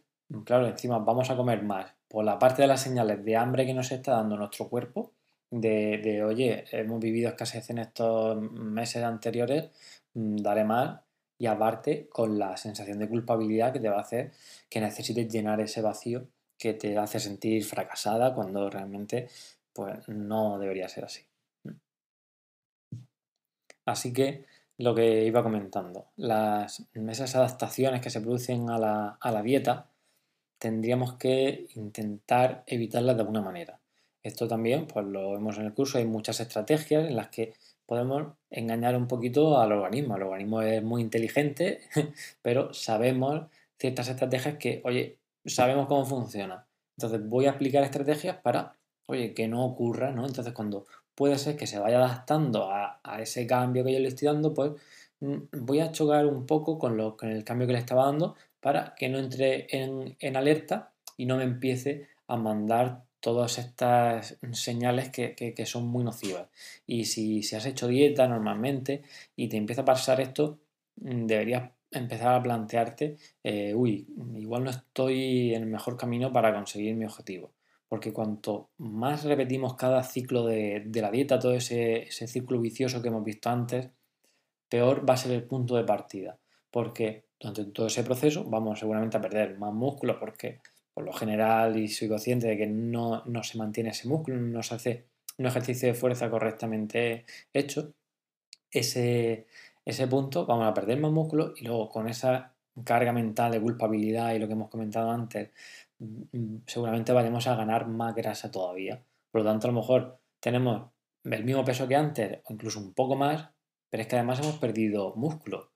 claro, encima vamos a comer más, por la parte de las señales de hambre que nos está dando nuestro cuerpo, de, oye, hemos vivido escasez en estos meses anteriores, mm, daré más y aparte con la sensación de culpabilidad que te va a hacer que necesites llenar ese vacío que te hace sentir fracasada cuando realmente pues no debería ser así. Así que lo que iba comentando, las, esas adaptaciones que se producen a la, a la dieta tendríamos que intentar evitarlas de alguna manera. Esto también, pues lo vemos en el curso, hay muchas estrategias en las que podemos engañar un poquito al organismo. El organismo es muy inteligente, <laughs> pero sabemos ciertas estrategias que, oye, sabemos cómo funciona. Entonces voy a aplicar estrategias para, oye, que no ocurra, ¿no? Entonces cuando puede ser que se vaya adaptando a, ese cambio que yo le estoy dando, pues mm, voy a chocar un poco con, lo, con el cambio que le estaba dando para que no entre en, alerta y no me empiece a mandar todas estas señales que, son muy nocivas. Y si, si, has hecho dieta normalmente y te empieza a pasar esto, mm, deberías empezar a plantearte, eh, uy, igual no estoy en el mejor camino para conseguir mi objetivo. Porque cuanto más repetimos cada ciclo de, la dieta, todo ese, ese, círculo vicioso que hemos visto antes, peor va a ser el punto de partida. Porque durante todo ese proceso vamos seguramente a perder más músculo porque por lo general y soy consciente de que no, se mantiene ese músculo, no se hace un ejercicio de fuerza correctamente hecho, ese, ese punto vamos a perder más músculo y luego con esa carga mental de culpabilidad y lo que hemos comentado antes, mm, seguramente vayamos a ganar más grasa todavía. Por lo tanto, a lo mejor tenemos el mismo peso que antes o incluso un poco más, pero es que además hemos perdido músculo.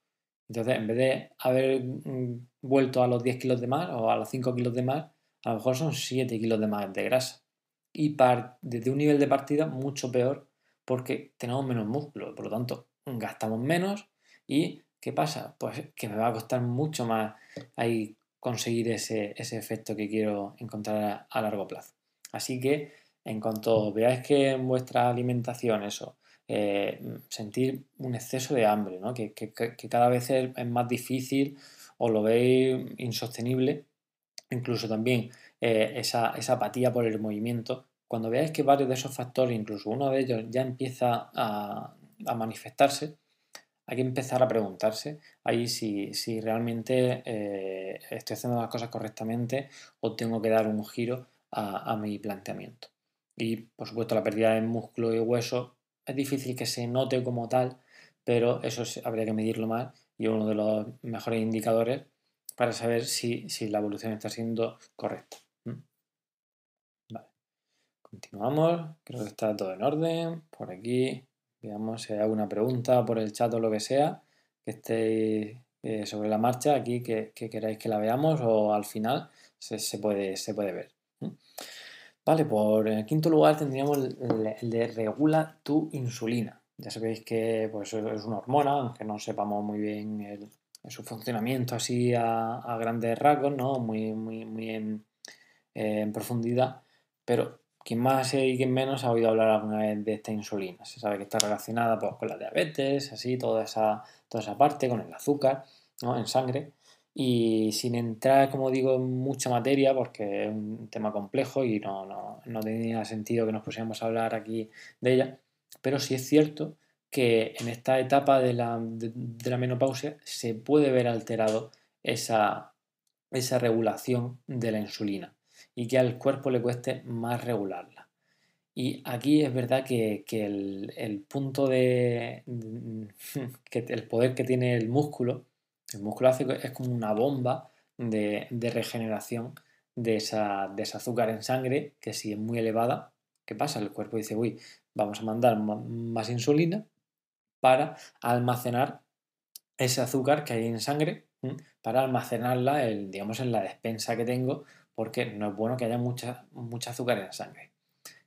Entonces, en vez de haber mm, vuelto a los 10 kilos de más o a los 5 kilos de más, a lo mejor son 7 kilos de más de grasa. Y desde un nivel de partida mucho peor porque tenemos menos músculo, por lo tanto, gastamos menos y ¿qué pasa? Pues que me va a costar mucho más ahí conseguir ese, efecto que quiero encontrar a, largo plazo. Así que en cuanto veáis que en vuestra alimentación eso, eh, sentir un exceso de hambre, que, cada vez es, más difícil o lo veis insostenible, incluso también eh, esa, apatía por el movimiento, cuando veáis que varios de esos factores, incluso uno de ellos ya empieza a, manifestarse, hay que empezar a preguntarse ahí si, realmente eh, estoy haciendo las cosas correctamente o tengo que dar un giro a, mi planteamiento. Y por supuesto la pérdida de músculo y hueso es difícil que se note como tal, pero eso habría que medirlo más y uno de los mejores indicadores para saber si, la evolución está siendo correcta. Continuamos, creo que está todo en orden. Por aquí Veamos si hay alguna pregunta por el chat o lo que sea que estéis eh, sobre la marcha aquí que, queráis que la veamos o al final se, puede, se puede ver. Vale, por en quinto lugar tendríamos el, de regula tu insulina. Ya sabéis que pues, es una hormona, aunque no sepamos muy bien su funcionamiento así a, grandes rasgos, ¿no? muy, muy, muy en, en profundidad, pero quien más y quien menos ha oído hablar alguna vez de esta insulina. Se sabe que está relacionada pues, con la diabetes, así, toda esa, toda esa parte, con el azúcar ¿no? en sangre. Y sin entrar, como digo, en mucha materia, porque es un tema complejo y no, no, tenía sentido que nos pusiéramos a hablar aquí de ella, pero sí es cierto que en esta etapa de la, de la menopausia se puede ver alterado esa, esa regulación de la insulina y que al cuerpo le cueste más regularla. Y aquí es verdad que, el, punto de, <laughs> que el poder que tiene el músculo, el músculo hace, es como una bomba de, regeneración de esa, ese azúcar en sangre, que si es muy elevada, ¿qué pasa? El cuerpo dice, uy, vamos a mandar más insulina para almacenar ese azúcar que hay en sangre, para almacenarla, digamos, en la despensa que tengo porque no es bueno que haya mucha, mucha azúcar en sangre.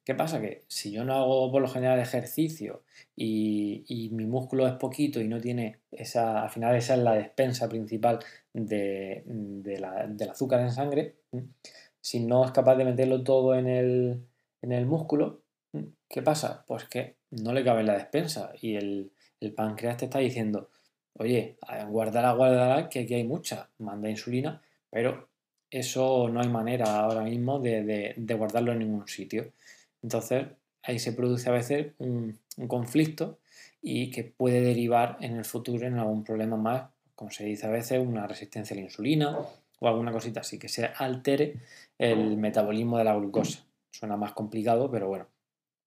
¿Qué pasa? Que si yo no hago por lo general ejercicio y, mi músculo es poquito y no tiene esa, al final esa es la despensa principal de, del azúcar en sangre, si no es capaz de meterlo todo en el, en el músculo, ¿qué pasa? Pues que no le cabe en la despensa y el, el páncreas te está diciendo, oye, guárdala, guárdala, que aquí hay mucha, manda insulina, pero eso no hay manera ahora mismo de, guardarlo en ningún sitio. Entonces, ahí se produce a veces un, conflicto y que puede derivar en el futuro en algún problema más, como se dice a veces, una resistencia a la insulina o alguna cosita así, que se altere el metabolismo de la glucosa. Suena más complicado, pero bueno,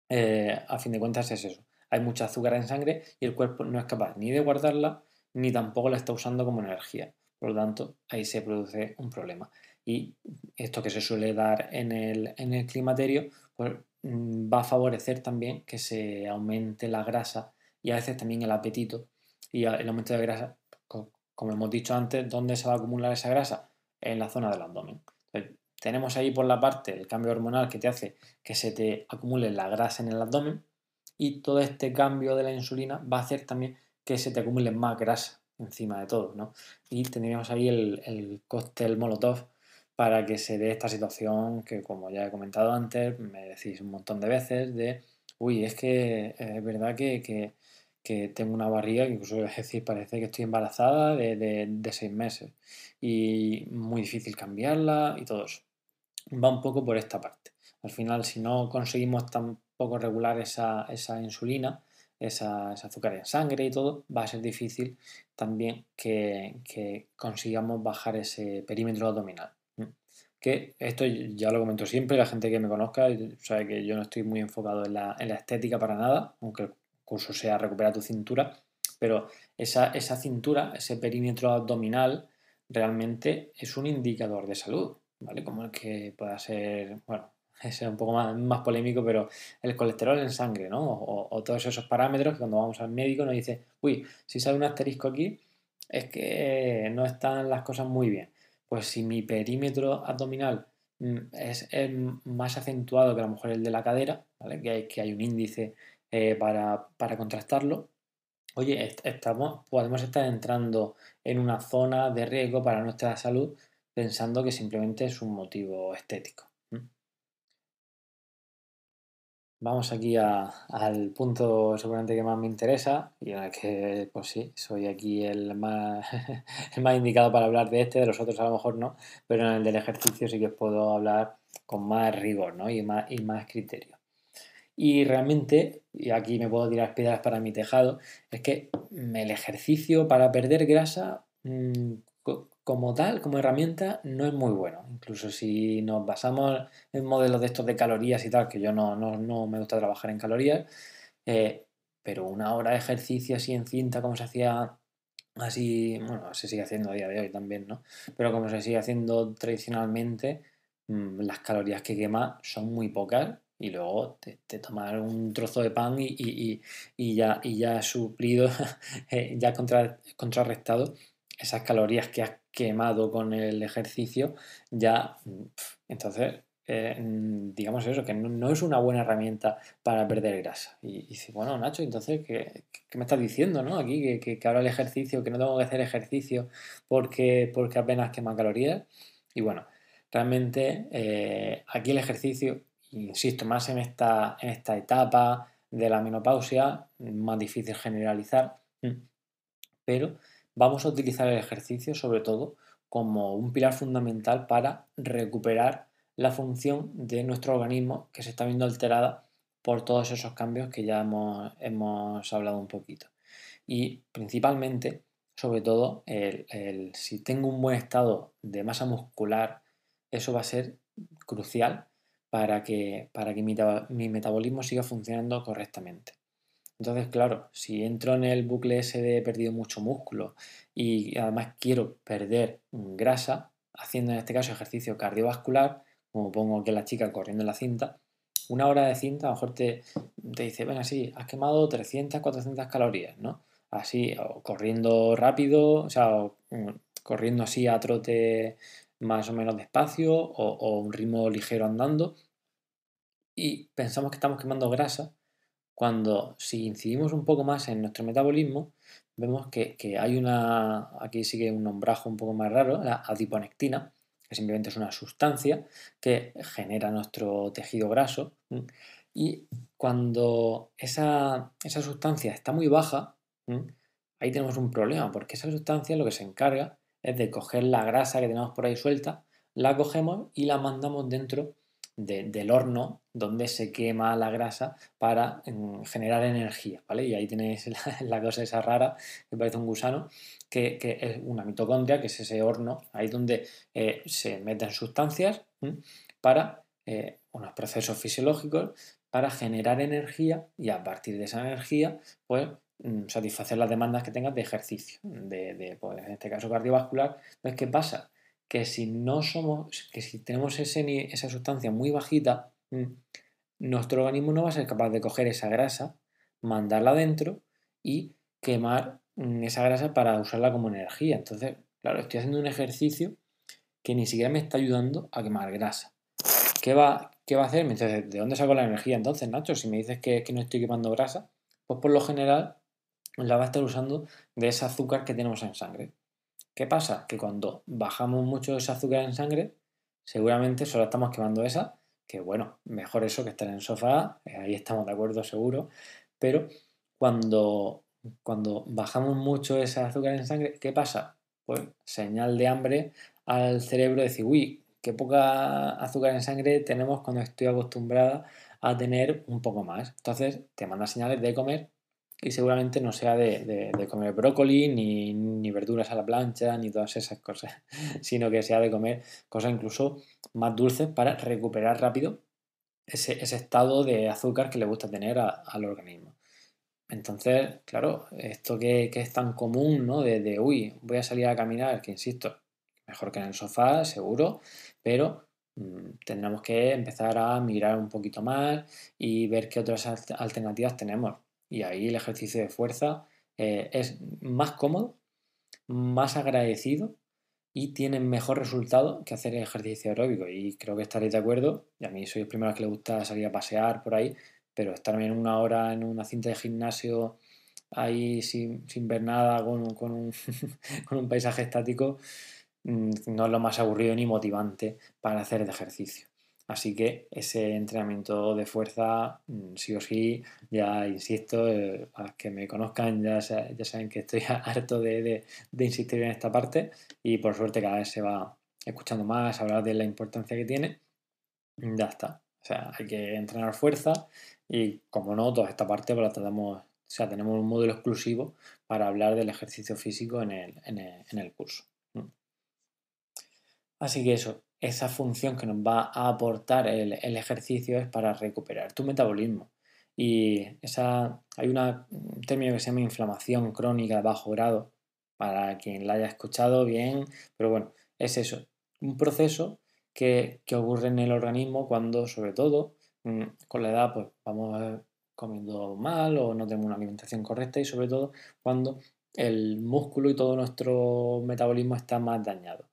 eh, a fin de cuentas es eso. Hay mucha azúcar en sangre y el cuerpo no es capaz ni de guardarla, ni tampoco la está usando como energía. Por lo tanto, ahí se produce un problema y esto que se suele dar en el, climaterio pues, va a favorecer también que se aumente la grasa y a veces también el apetito y el aumento de grasa, como hemos dicho antes, ¿dónde se va a acumular esa grasa? En la zona del abdomen. tenemos ahí por la parte el cambio hormonal que te hace que se te acumule la grasa en el abdomen y todo este cambio de la insulina va a hacer también que se te acumule más grasa encima de todo, ¿no? Y tendríamos ahí el, el cóctel Molotov para que se dé esta situación que, como ya he comentado antes, me decís un montón de veces de, uy, es que es verdad que, tengo una barriga que incluso es decir, parece que estoy embarazada de, seis meses y muy difícil cambiarla y todo eso. Va un poco por esta parte. Al final, si no conseguimos tampoco regular esa, insulina, esa, ese azúcar en sangre y todo, va a ser difícil también que, que consigamos bajar ese perímetro abdominal que esto ya lo comento siempre, la gente que me conozca sabe que yo no estoy muy enfocado en la, estética para nada, aunque el curso sea recuperar tu cintura, pero esa, esa cintura, ese perímetro abdominal, realmente es un indicador de salud, ¿vale? Como el que pueda ser, bueno, <laughs> es un poco más, más, polémico, pero el colesterol en sangre, ¿no? O, todos esos parámetros que cuando vamos al médico nos dice, uy, si sale un asterisco aquí, es que no están las cosas muy bien. Pues si mi perímetro abdominal mm, es, más acentuado que a lo mejor el de la cadera. Que hay, un índice eh, para, para contrastarlo, oye, estamos, podemos estar entrando en una zona de riesgo para nuestra salud pensando que simplemente es un motivo estético. Vamos aquí al punto seguramente que más me interesa y en el que, pues sí, soy aquí el más, <laughs> el más indicado para hablar de este, de los otros a lo mejor no, pero en el del ejercicio sí que puedo hablar con más rigor ¿no? y, más, y más criterio. Y realmente, y aquí me puedo tirar piedras para mi tejado, es que el ejercicio para perder grasa mm, como tal, como herramienta, no es muy bueno. Incluso si nos basamos en modelos de estos de calorías y tal, que yo no, me gusta trabajar en calorías, eh, pero una hora de ejercicio así en cinta, como se hacía así, bueno, se sigue haciendo a día de hoy también, ¿no? Pero como se sigue haciendo tradicionalmente, mm, las calorías que quema son muy pocas y luego te, tomar un trozo de pan y, ya, y ya suplido, <laughs> eh, ya contrarrestado esas calorías que has quemado con el ejercicio, ya, entonces, eh, digamos eso, que no, es una buena herramienta para perder grasa. Y, dice, bueno, Nacho, entonces, ¿qué, me estás diciendo, no? Aquí, que, ahora el ejercicio, que no tengo que hacer ejercicio porque, porque apenas quema calorías. Y bueno, realmente eh, aquí el ejercicio insisto, más en esta, en esta etapa de la menopausia, más difícil generalizar, pero vamos a utilizar el ejercicio sobre todo como un pilar fundamental para recuperar la función de nuestro organismo que se está viendo alterada por todos esos cambios que ya hemos, hemos hablado un poquito. Y principalmente, sobre todo, el, si tengo un buen estado de masa muscular, eso va a ser crucial para que, para que mi, metabolismo siga funcionando correctamente. Entonces, claro, si entro en el bucle ese de he perdido mucho músculo y además quiero perder grasa, haciendo en este caso ejercicio cardiovascular, como pongo que la chica corriendo en la cinta, una hora de cinta a lo mejor te, te dice, venga, sí, has quemado 300, 400 calorías, ¿no? Así, o corriendo rápido, o sea, mm, corriendo así a trote más o menos despacio o, un ritmo ligero andando y pensamos que estamos quemando grasa cuando si incidimos un poco más en nuestro metabolismo vemos que, hay una, aquí sigue un nombrajo un poco más raro, la adiponectina, que simplemente es una sustancia que genera nuestro tejido graso y cuando esa, esa sustancia está muy baja, ahí tenemos un problema porque esa sustancia lo que se encarga es de coger la grasa que tenemos por ahí suelta, la cogemos y la mandamos dentro del horno donde se quema la grasa para mm, generar energía, ¿vale? Y ahí tenéis <laughs> la, cosa esa rara, que parece un gusano, que, es una mitocondria, que es ese horno, ahí donde eh, se meten sustancias para eh, unos procesos fisiológicos para generar energía y a partir de esa energía, pues Mm, satisfacer las demandas que tengas de ejercicio, de, pues, en este caso cardiovascular. Entonces, ¿qué pasa? Que si no somos, que si tenemos ese, esa sustancia muy bajita, mm, nuestro organismo no va a ser capaz de coger esa grasa, mandarla adentro y quemar mm, esa grasa para usarla como energía. Entonces, claro, estoy haciendo un ejercicio que ni siquiera me está ayudando a quemar grasa. ¿Qué va, qué va a hacer? Entonces, ¿de dónde saco la energía entonces, Nacho? Si me dices que, que no estoy quemando grasa, pues por lo general la va a estar usando de ese azúcar que tenemos en sangre. ¿Qué pasa? Que cuando bajamos mucho ese azúcar en sangre, seguramente solo estamos quemando esa, que bueno, mejor eso que estar en el sofá, eh, ahí estamos de acuerdo seguro, pero cuando, cuando bajamos mucho ese azúcar en sangre, ¿qué pasa? Pues señal de hambre al cerebro de decir, uy, qué poca azúcar en sangre tenemos cuando estoy acostumbrada a tener un poco más. Entonces te manda señales de comer y seguramente no sea de, comer brócoli, ni, verduras a la plancha, ni todas esas cosas, <laughs> sino que sea de comer cosas incluso más dulces para recuperar rápido ese, estado de azúcar que le gusta tener al organismo. Entonces, claro, esto que, es tan común, ¿no? De, de, uy, voy a salir a caminar, que insisto, mejor que en el sofá, seguro, pero mm, tendremos que empezar a mirar un poquito más y ver qué otras alternativas tenemos. Y ahí el ejercicio de fuerza eh, es más cómodo, más agradecido y tiene mejor resultado que hacer ejercicio aeróbico. Y creo que estaréis de acuerdo. Y a mí soy el primero que le gusta salir a pasear por ahí, pero estarme en una hora en una cinta de gimnasio ahí sin, ver nada, con, un, <laughs> con un paisaje estático, mm, no es lo más aburrido ni motivante para hacer el ejercicio. Así que ese entrenamiento de fuerza, mm, sí o sí, ya insisto, eh, para que me conozcan ya, ya saben que estoy <laughs> harto de, insistir en esta parte y por suerte cada vez se va escuchando más, hablar de la importancia que tiene. Ya está. O sea, hay que entrenar fuerza y como no, toda esta parte pues la tratamos, o sea, tenemos un módulo exclusivo para hablar del ejercicio físico en el, en el curso. Así que eso, esa función que nos va a aportar el, ejercicio es para recuperar tu metabolismo. Y esa, hay un término que se llama inflamación crónica de bajo grado, para quien la haya escuchado bien, pero bueno, es eso, un proceso que, ocurre en el organismo cuando, sobre todo, mm, con la edad, pues vamos comiendo mal o no tenemos una alimentación correcta y sobre todo cuando el músculo y todo nuestro metabolismo está más dañado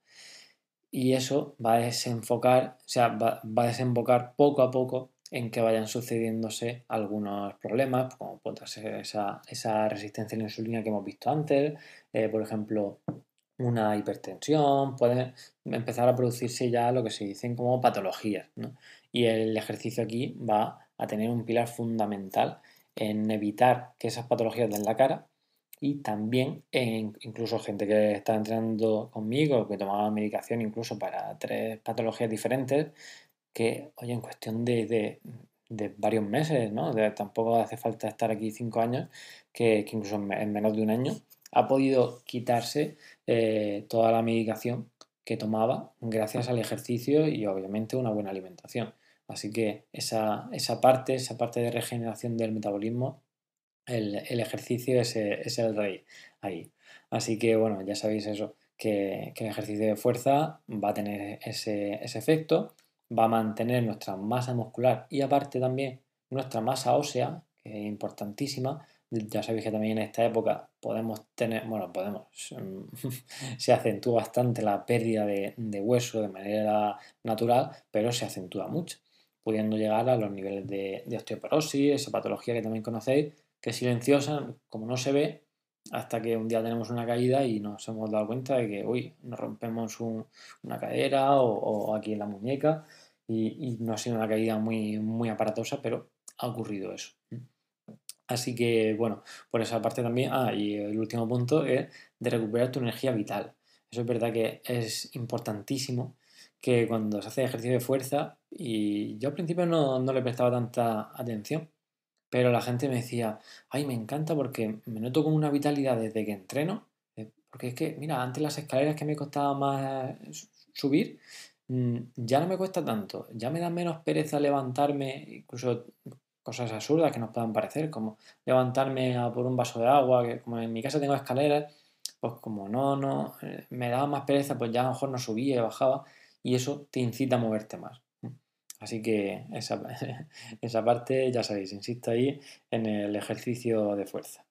y eso va a desenfocar, o sea, va, a desembocar poco a poco en que vayan sucediéndose algunos problemas, como puede ser esa, resistencia a la insulina que hemos visto antes, eh, por ejemplo, una hipertensión, puede empezar a producirse ya lo que se dicen como patologías. Y el ejercicio aquí va a tener un pilar fundamental en evitar que esas patologías den la cara y también incluso gente que está entrenando conmigo, que tomaba medicación incluso para tres patologías diferentes, que, oye, en cuestión de, varios meses, ¿no? tampoco hace falta estar aquí cinco años, que, incluso en menos de un año ha podido quitarse eh, toda la medicación que tomaba gracias al ejercicio y obviamente una buena alimentación. Así que esa, esa parte, esa parte de regeneración del metabolismo el, ejercicio es, es, el rey ahí. Así que bueno, ya sabéis eso, que, el ejercicio de fuerza va a tener ese, efecto, va a mantener nuestra masa muscular y aparte también nuestra masa ósea, que es importantísima. Ya sabéis que también en esta época podemos tener, bueno, podemos, se <laughs> acentúa bastante la pérdida de, hueso de manera natural, pero se acentúa mucho, pudiendo llegar a los niveles de, de osteoporosis, esa patología que también conocéis, que silenciosa, como no se ve, hasta que un día tenemos una caída y nos hemos dado cuenta de que, uy, nos rompemos una cadera o, aquí en la muñeca y, no ha sido una caída muy, muy aparatosa, pero ha ocurrido eso. Así que, bueno, por esa parte también, ah, y el último punto es de recuperar tu energía vital. Eso es verdad que es importantísimo que cuando se hace ejercicio de fuerza, y yo al principio no, no le prestaba tanta atención, pero la gente me decía, ay, me encanta porque me noto con una vitalidad desde que entreno. Eh, porque es que, mira, antes las escaleras que me costaba más subir, mm, ya no me cuesta tanto. Ya me da menos pereza levantarme, incluso cosas absurdas que nos puedan parecer, como levantarme a por un vaso de agua, que como en mi casa tengo escaleras, pues como no, no, eh, me daba más pereza, pues ya a lo mejor no subía y bajaba, y eso te incita a moverte más. Así que esa, <laughs> esa parte, ya sabéis, insisto ahí en el ejercicio de fuerza.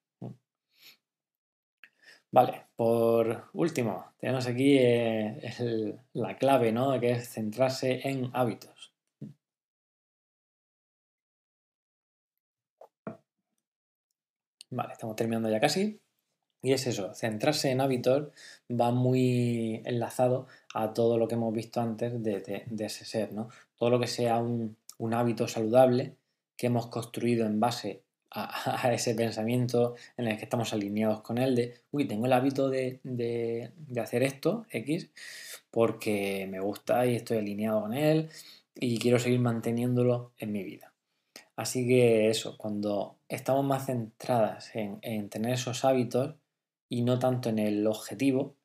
Vale, por último, tenemos aquí eh, la clave, ¿no? Que es centrarse en hábitos. Vale, estamos terminando ya casi. Y es eso, centrarse en hábitos va muy enlazado a todo lo que hemos visto antes de, ese ser, ¿no? Todo lo que sea un, hábito saludable que hemos construido en base <laughs> a, ese pensamiento en el que estamos alineados con él de, uy, tengo el hábito de, de, hacer esto, X, porque me gusta y estoy alineado con él y quiero seguir manteniéndolo en mi vida. Así que eso, cuando estamos más centradas en, en tener esos hábitos, y no tanto en el objetivo,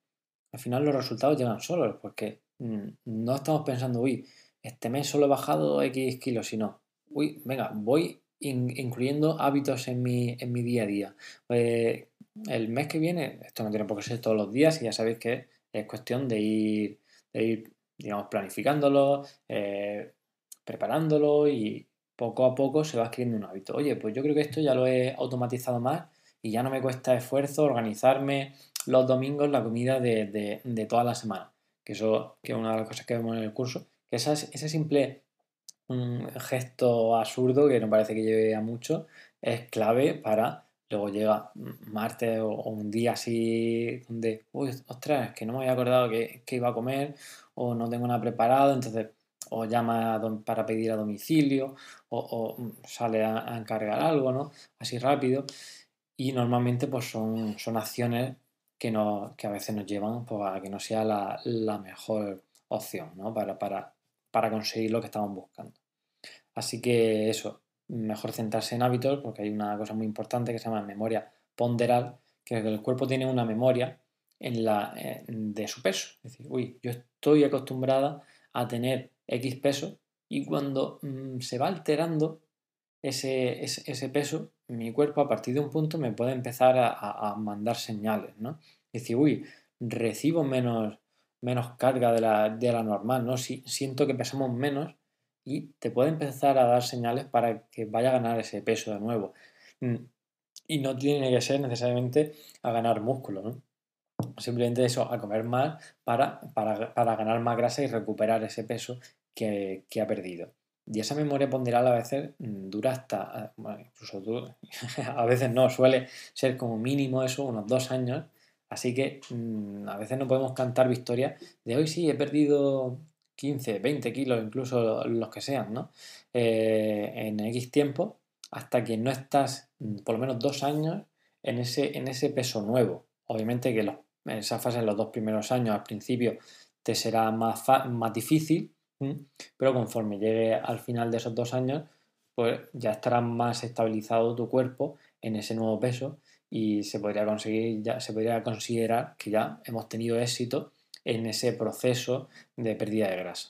al final los resultados llegan solos, porque mm, no estamos pensando, uy, este mes solo he bajado X kilos, sino, uy, venga, voy incluyendo hábitos en mi, en mi día a día. Pues, el mes que viene, esto no tiene por qué ser todos los días y ya sabéis que es cuestión de ir, de ir digamos, planificándolo, eh, preparándolo y poco a poco se va adquiriendo un hábito. Oye, pues yo creo que esto ya lo he automatizado más y ya no me cuesta esfuerzo organizarme los domingos la comida de, toda la semana. Que eso que es una de las cosas que vemos en el curso. Que ese simple un gesto absurdo que no parece que lleve a mucho es clave para luego llega martes o, un día así donde, uy, ostras, que no me había acordado que, iba a comer o no tengo nada preparado, entonces o llama para pedir a domicilio o, sale a, encargar algo, ¿no? Así rápido. Y normalmente pues son, son acciones que, no, que a veces nos llevan pues, a que no sea la, mejor opción, ¿no? Para, para, para conseguir lo que estamos buscando. Así que eso, mejor centrarse en hábitos porque hay una cosa muy importante que se llama memoria ponderal, que el cuerpo tiene una memoria en la, de su peso. Es decir, uy, yo estoy acostumbrada a tener X peso y cuando mm, se va alterando ese, ese, peso, mi cuerpo a partir de un punto me puede empezar a, mandar señales, ¿no? Es decir, uy, recibo menos, menos carga de la, de la normal, ¿no? Si, siento que pesamos menos y te puede empezar a dar señales para que vaya a ganar ese peso de nuevo. Mm, y no tiene que ser necesariamente a ganar músculo, ¿no? Simplemente eso, a comer más para, para, ganar más grasa y recuperar ese peso que, ha perdido. Y esa memoria ponderal a veces mm, dura hasta, bueno, incluso <laughs> a veces no, suele ser como mínimo eso, unos dos años. Así que mm, a veces no podemos cantar victorias de hoy sí, he perdido 15, 20 kilos, incluso los que sean, ¿no? Eh, en X tiempo, hasta que no estás mm, por lo menos dos años en ese, en ese peso nuevo. Obviamente que los, esa fase en los dos primeros años al principio te será más, más difícil, pero conforme llegue al final de esos dos años, pues ya estará más estabilizado tu cuerpo en ese nuevo peso y se podría conseguir, ya se podría considerar que ya hemos tenido éxito en ese proceso de pérdida de grasa.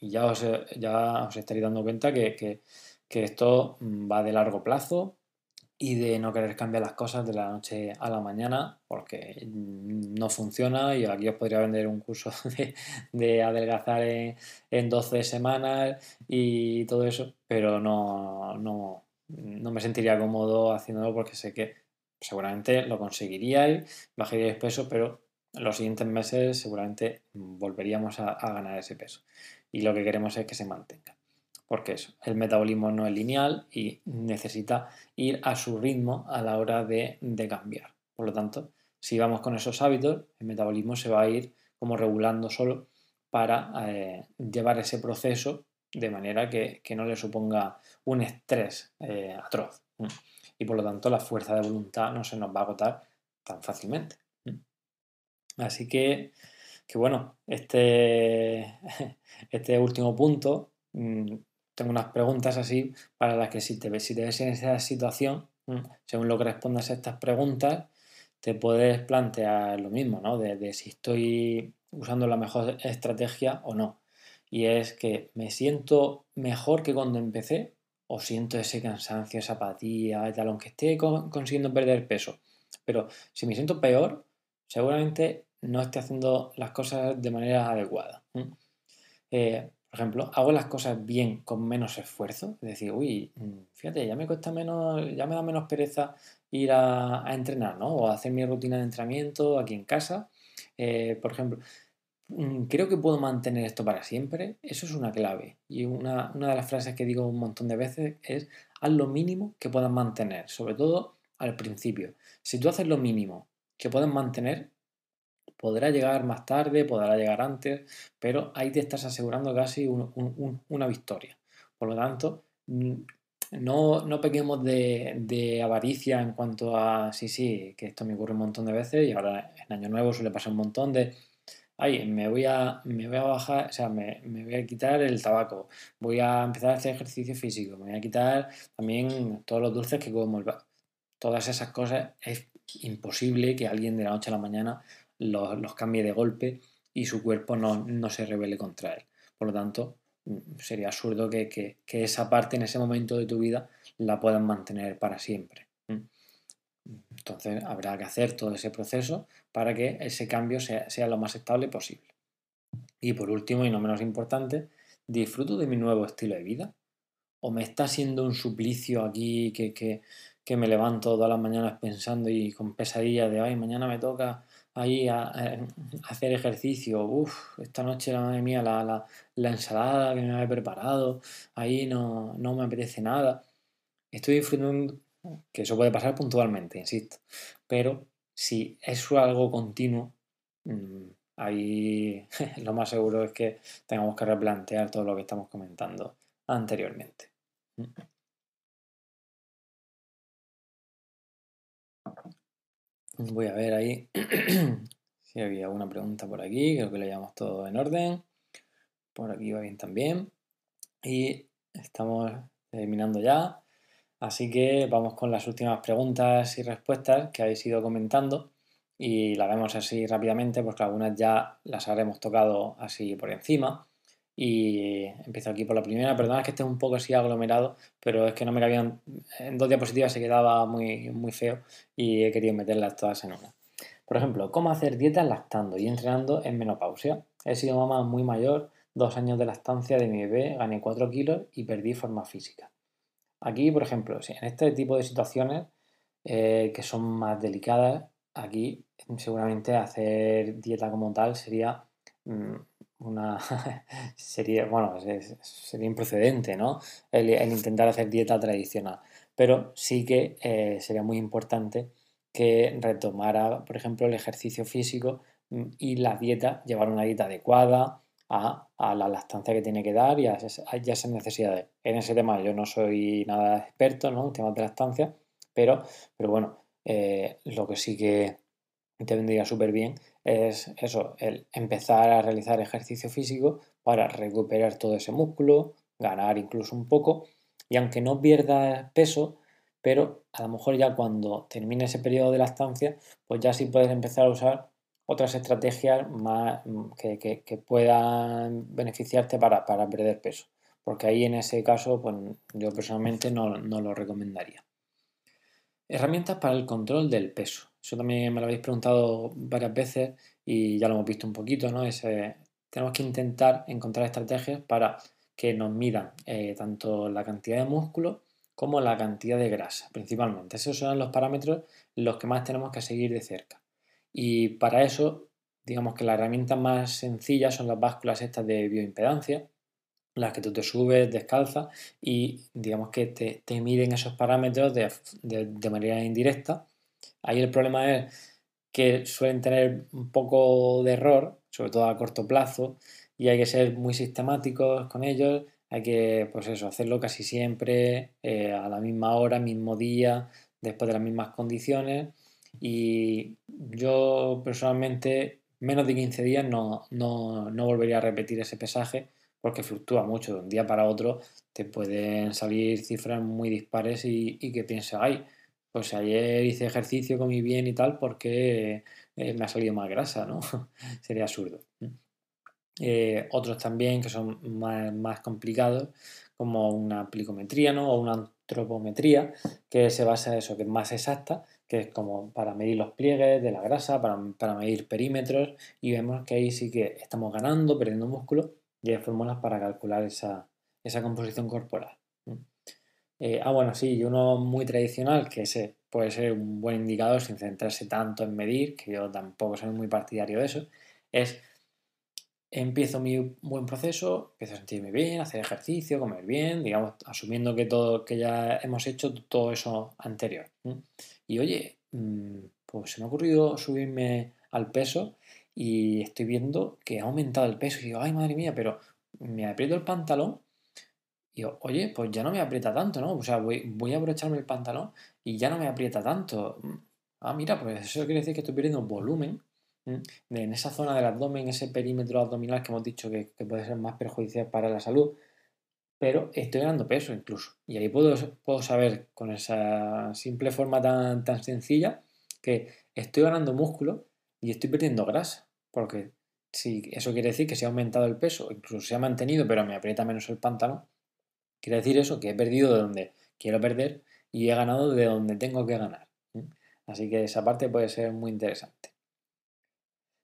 Y ya os, ya os estaréis dando cuenta que, esto va de largo plazo y de no querer cambiar las cosas de la noche a la mañana porque no funciona y aquí os podría vender un curso <laughs> de, adelgazar en, 12 semanas y todo eso, pero no, no, no me sentiría cómodo haciéndolo porque sé que seguramente lo conseguiríais, bajaríais peso, pero en los siguientes meses seguramente volveríamos a, ganar ese peso. Y lo que queremos es que se mantenga. Porque eso, el metabolismo no es lineal y necesita ir a su ritmo a la hora de, cambiar. Por lo tanto, si vamos con esos hábitos, el metabolismo se va a ir como regulando solo para eh, llevar ese proceso de manera que, no le suponga un estrés eh, atroz. Y por lo tanto la fuerza de voluntad no se nos va a agotar tan fácilmente. Así que, que bueno, este, <laughs> este último punto, mm, tengo unas preguntas así para las que si te, si te ves en esa situación, mm, según lo que respondas a estas preguntas, te puedes plantear lo mismo, ¿no? De, si estoy usando la mejor estrategia o no. Y es que me siento mejor que cuando empecé o siento ese cansancio, esa apatía tal, aunque esté consiguiendo perder peso. Pero si me siento peor, seguramente no esté haciendo las cosas de manera adecuada. Por ejemplo, hago las cosas bien con menos esfuerzo, es decir, uy, mm, fíjate, ya me cuesta menos, ya me da menos pereza ir a, entrenar, ¿no? O hacer mi rutina de entrenamiento aquí en casa. Eh, por ejemplo, mm, creo que puedo mantener esto para siempre. Eso es una clave. Y una, una de las frases que digo un montón de veces es, haz lo mínimo que puedas mantener, sobre todo al principio. Si tú haces lo mínimo que puedes mantener, podrá llegar más tarde, podrá llegar antes, pero ahí te estás asegurando casi una victoria. Por lo tanto, mm, no, no pequemos de, avaricia en cuanto a, sí, sí, que esto me ocurre un montón de veces y ahora en Año Nuevo suele pasar un montón de, ay, me voy a, me voy a bajar, o sea, me, voy a quitar el tabaco, voy a empezar a hacer ejercicio físico, me voy a quitar también todos los dulces que como, todas esas cosas, es imposible que alguien de la noche a la mañana los, cambie de golpe y su cuerpo no, se revele contra él. Por lo tanto, mm, sería absurdo que, esa parte en ese momento de tu vida la puedan mantener para siempre. Entonces habrá que hacer todo ese proceso para que ese cambio sea, lo más estable posible. Y por último, y no menos importante, ¿disfruto de mi nuevo estilo de vida? ¿O me está siendo un suplicio aquí que, que, me levanto todas las mañanas pensando y con pesadilla de, ay, mañana me toca ahí a, hacer ejercicio, uff, esta noche, la madre mía, la, la, ensalada que me había preparado, ahí no, no me apetece nada. Estoy disfrutando, que eso puede pasar puntualmente, insisto, pero si es algo continuo, mm, ahí <laughs> lo más seguro es que tengamos que replantear todo lo que estamos comentando anteriormente. Voy a ver ahí <clears throat> si había alguna pregunta por aquí, creo que lo llevamos todo en orden. Por aquí va bien también. Y estamos terminando ya. Así que vamos con las últimas preguntas y respuestas que habéis ido comentando y las vemos así rápidamente porque algunas ya las habremos tocado así por encima. Y empiezo aquí por la primera. Perdona que esté un poco así aglomerado, pero es que no me cabían. En dos diapositivas se quedaba muy, muy feo y he querido meterlas todas en una. Por ejemplo, ¿cómo hacer dietas lactando y entrenando en menopausia? He sido mamá muy mayor, dos años de lactancia de mi bebé, gané 4 kilos y perdí forma física. Aquí, por ejemplo, en este tipo de situaciones eh, que son más delicadas, aquí seguramente hacer dieta como tal sería mm, una <laughs> sería bueno sería improcedente no el, intentar hacer dieta tradicional. Pero sí que eh, sería muy importante que retomara por ejemplo el ejercicio físico mm, y la dieta llevar una dieta adecuada a, la lactancia que tiene que dar y a, esas necesidades. En ese tema yo no soy nada experto ¿no? en temas de lactancia pero pero bueno eh, lo que sí que te vendría súper bien es eso, el empezar a realizar ejercicio físico para recuperar todo ese músculo, ganar incluso un poco y aunque no pierdas peso, pero a lo mejor ya cuando termine ese periodo de lactancia, pues ya sí puedes empezar a usar otras estrategias más que, puedan beneficiarte para, perder peso. Porque ahí en ese caso, pues yo personalmente no lo recomendaría. Herramientas para el control del peso. Eso también me lo habéis preguntado varias veces y ya lo hemos visto un poquito, ¿no? tenemos que intentar encontrar estrategias para que nos midan eh, tanto la cantidad de músculo como la cantidad de grasa, principalmente. Esos son los parámetros los que más tenemos que seguir de cerca. Y para eso, digamos que la herramienta más sencilla son las básculas estas de bioimpedancia, las que tú te subes descalza y digamos que te, te miden esos parámetros de, manera indirecta. Ahí el problema es que suelen tener un poco de error, sobre todo a corto plazo, y hay que ser muy sistemáticos con ellos. Hay que, pues eso, hacerlo casi siempre eh, a la misma hora, mismo día, después de las mismas condiciones. Y yo personalmente, menos de 15 días no, no, no volvería a repetir ese pesaje porque fluctúa mucho. De un día para otro te pueden salir cifras muy dispares y, que pienses, ay, pues ayer hice ejercicio, comí bien y tal, porque eh, me ha salido más grasa, ¿no? <laughs> Sería absurdo. Eh, otros también que son más, complicados, como una plicometría ¿no? o una antropometría, que se basa en eso, que es más exacta, que es como para medir los pliegues de la grasa, para, para medir perímetros, y vemos que ahí sí que estamos ganando, perdiendo músculo, y hay fórmulas para calcular esa, composición corporal. Eh, ah, bueno, sí, y uno muy tradicional, que ese puede ser un buen indicador sin centrarse tanto en medir, que yo tampoco soy muy partidario de eso, es empiezo mi buen proceso, empiezo a sentirme bien, hacer ejercicio, comer bien, digamos, asumiendo que todo, que ya hemos hecho todo eso anterior. Y oye, mm, pues se me ha ocurrido subirme al peso y estoy viendo que ha aumentado el peso y digo, ay madre mía, pero me aprieto el pantalón y digo, oye, pues ya no me aprieta tanto, ¿no? O sea, voy, voy a abrocharme el pantalón y ya no me aprieta tanto. Ah, mira, pues eso quiere decir que estoy perdiendo volumen en esa zona del abdomen, ese perímetro abdominal que hemos dicho que, puede ser más perjudicial para la salud, pero estoy ganando peso incluso. Y ahí puedo, puedo saber con esa simple forma tan, tan sencilla que estoy ganando músculo y estoy perdiendo grasa, porque si eso quiere decir que se ha aumentado el peso, incluso se ha mantenido, pero me aprieta menos el pantalón, quiere decir eso, que he perdido de donde quiero perder y he ganado de donde tengo que ganar. Así que esa parte puede ser muy interesante.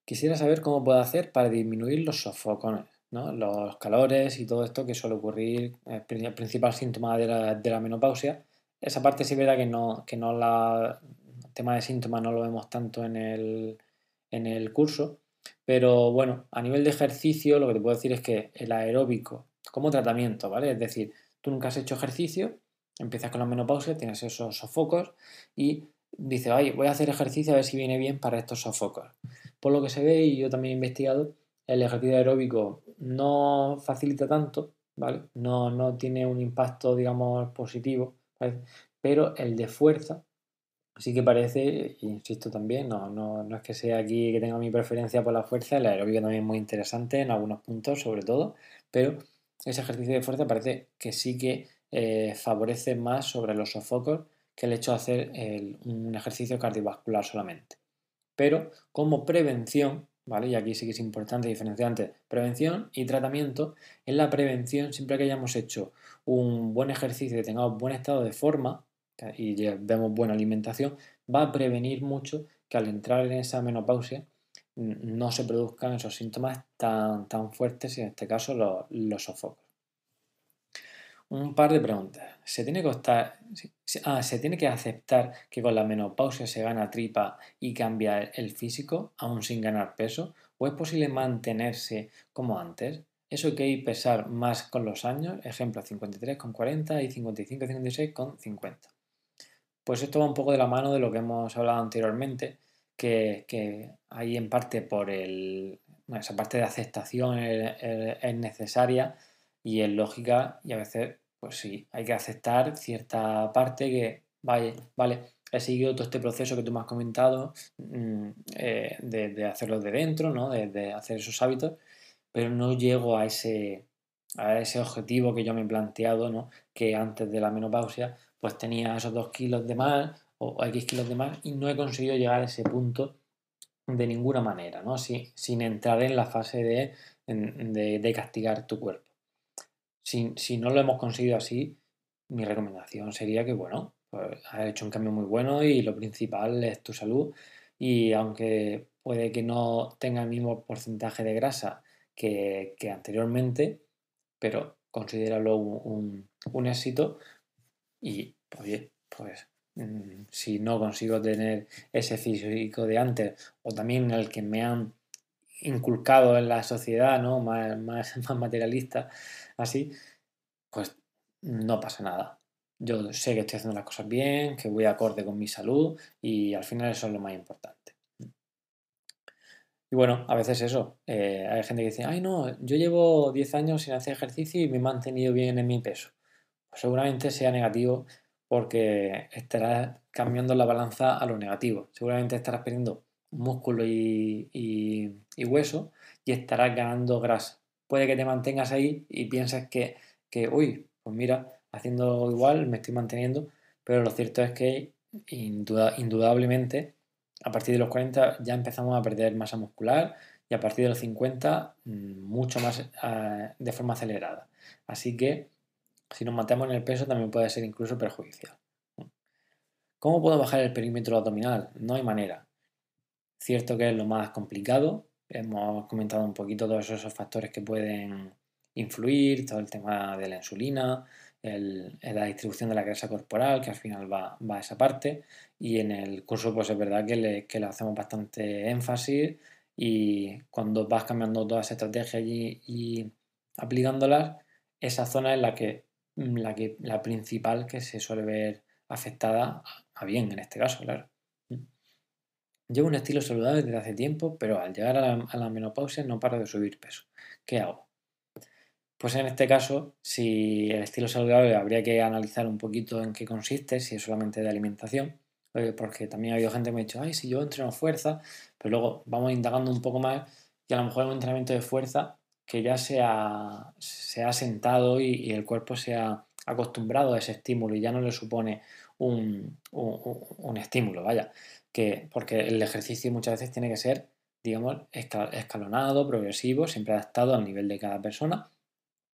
quisiera saber cómo puedo hacer para disminuir los sofocones, ¿no? los calores y todo esto que suele ocurrir, el principal síntoma de la, menopausia. Esa parte sí es verdad que no, que no la, el tema de síntomas no lo vemos tanto en el, en el curso, pero bueno, a nivel de ejercicio lo que te puedo decir es que el aeróbico como tratamiento, ¿vale? Es decir, tú nunca has hecho ejercicio, empiezas con la menopausia, tienes esos sofocos y dices, ay, voy a hacer ejercicio a ver si viene bien para estos sofocos. Por lo que se ve, y yo también he investigado, el ejercicio aeróbico no facilita tanto, ¿vale? No, no tiene un impacto, digamos, positivo, pero el de fuerza sí que parece, insisto también, no, no, no es que sea aquí que tenga mi preferencia por la fuerza, el aeróbico también es muy interesante en algunos puntos, sobre todo, pero ese ejercicio de fuerza parece que sí que eh, favorece más sobre los sofocos que el hecho de hacer un ejercicio cardiovascular solamente. Pero como prevención, ¿vale? Y aquí sí que es importante diferenciar entre prevención y tratamiento. En la prevención, siempre que hayamos hecho un buen ejercicio y tengamos buen estado de forma y vemos buena alimentación, va a prevenir mucho que al entrar en esa menopausia no se produzcan esos síntomas tan, tan fuertes y en este caso los, los sofocos. Un par de preguntas. ¿Se tiene, que ah, ¿Se tiene que aceptar que con la menopausia se gana tripa y cambia el físico, aún sin ganar peso? ¿O es posible mantenerse como antes? ¿Eso que hay pesar más con los años? Ejemplo, 53 con 40 y 55 56 con 50. Pues esto va un poco de la mano de lo que hemos hablado anteriormente, que, ahí en parte por el, esa parte de aceptación es, necesaria y es lógica y a veces, pues sí, hay que aceptar cierta parte que, vale, vale, he seguido todo este proceso que tú me has comentado mm, eh, de, hacerlo de dentro, ¿no? De, hacer esos hábitos, pero no llego a ese, a ese objetivo que yo me he planteado, ¿no? Que antes de la menopausia, pues tenía esos dos kilos de más o X kilos de más y no he conseguido llegar a ese punto de ninguna manera, ¿no? sin entrar en la fase de, de, castigar tu cuerpo. Si, si, no lo hemos conseguido así, mi recomendación sería que, bueno, pues has hecho un cambio muy bueno y lo principal es tu salud y aunque puede que no tenga el mismo porcentaje de grasa que, que anteriormente, pero considéralo un, un éxito y, pues Mm, si no consigo tener ese físico de antes o también el que me han inculcado en la sociedad, ¿no? Más, más, <laughs> más materialista, así, pues no pasa nada. Yo sé que estoy haciendo las cosas bien, que voy acorde con mi salud y al final eso es lo más importante. Y bueno, a veces eso, eh, hay gente que dice, ay no, yo llevo 10 años sin hacer ejercicio y me he mantenido bien en mi peso. Pues seguramente sea negativo porque estarás cambiando la balanza a lo negativo. Seguramente estarás perdiendo músculo y, hueso y estarás ganando grasa. Puede que te mantengas ahí y pienses que, que, uy, pues mira, haciendo igual me estoy manteniendo, pero lo cierto es que indudablemente a partir de los 40 ya empezamos a perder masa muscular y a partir de los 50 mm, mucho más eh, de forma acelerada. Así que si nos matamos en el peso también puede ser incluso perjudicial. ¿Cómo puedo bajar el perímetro abdominal? No hay manera. Cierto que es lo más complicado. Hemos comentado un poquito todos esos factores que pueden influir, todo el tema de la insulina, la distribución de la grasa corporal, que al final va, a esa parte. Y en el curso, pues es verdad que le, hacemos bastante énfasis y cuando vas cambiando todas las estrategias y, y aplicándolas, esa zona es la que la, que, la principal que se suele ver afectada a bien en este caso, claro. Mm. Llevo un estilo saludable desde hace tiempo, pero al llegar a la, menopausia no paro de subir peso. ¿Qué hago? Pues en este caso, si el estilo saludable habría que analizar un poquito en qué consiste, si es solamente de alimentación, porque también ha habido gente que me ha dicho, ay, si yo entreno fuerza, pero luego vamos indagando un poco más y a lo mejor un entrenamiento de fuerza que ya se ha, se ha sentado y, el cuerpo se ha acostumbrado a ese estímulo y ya no le supone un, estímulo, vaya, que, porque el ejercicio muchas veces tiene que ser, digamos, escalonado, progresivo, siempre adaptado al nivel de cada persona,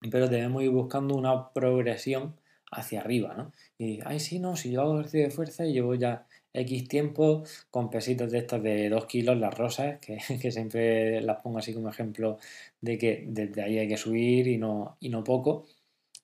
pero debemos ir buscando una progresión hacia arriba, ¿no? Y, ay, sí, no, si yo hago ejercicio de fuerza y llevo ya X tiempo con pesitos de estas de 2 kilos, las rosas, <laughs> que, siempre las pongo así como ejemplo de que desde ahí hay que subir y no, y no poco.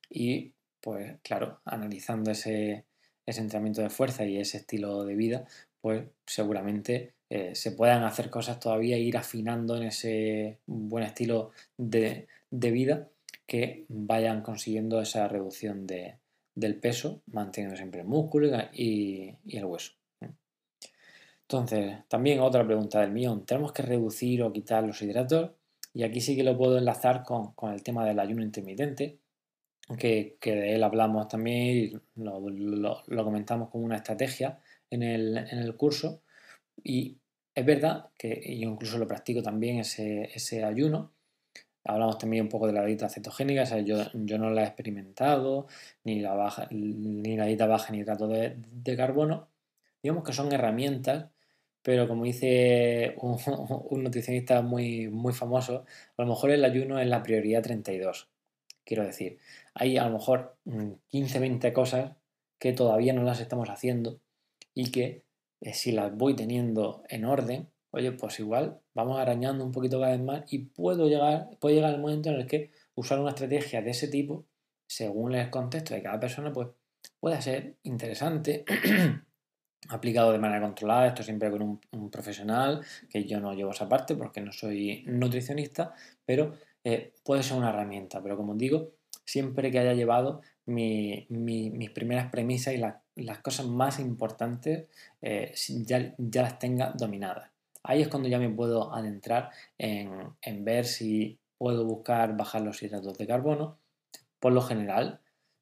Y pues claro, analizando ese, entrenamiento de fuerza y ese estilo de vida, pues seguramente eh, se puedan hacer cosas todavía e ir afinando en ese buen estilo de, vida que vayan consiguiendo esa reducción del peso, manteniendo siempre el músculo y, el hueso. Entonces, también otra pregunta del millón, ¿tenemos que reducir o quitar los hidratos? Y aquí sí que lo puedo enlazar con, con el tema del ayuno intermitente, que, de él hablamos también y lo, comentamos como una estrategia en el, curso. Y es verdad que yo incluso lo practico también ese, ayuno. Hablamos también un poco de la dieta cetogénica, yo, yo, no la he experimentado, ni la, baja, ni la dieta baja ni trato de, de carbono. Digamos que son herramientas pero como dice <laughs> un, nutricionista muy, muy famoso, a lo mejor el ayuno es la prioridad 32. Quiero decir, hay a lo mejor 15, mm, 20 cosas que todavía no las estamos haciendo y que eh, si las voy teniendo en orden, oye, pues igual vamos arañando un poquito cada vez más y puedo llegar, puede llegar el momento en el que usar una estrategia de ese tipo, según el contexto de cada persona, pues puede ser interesante, <clears throat> aplicado de manera controlada, esto siempre con un, profesional, que yo no llevo esa parte porque no soy nutricionista, pero eh, puede ser una herramienta, pero como digo, siempre que haya llevado mis primeras premisas y las cosas más importantes eh, ya, ya, las tenga dominadas. Ahí es cuando ya me puedo adentrar en, ver si puedo buscar bajar los hidratos de carbono. Por lo general,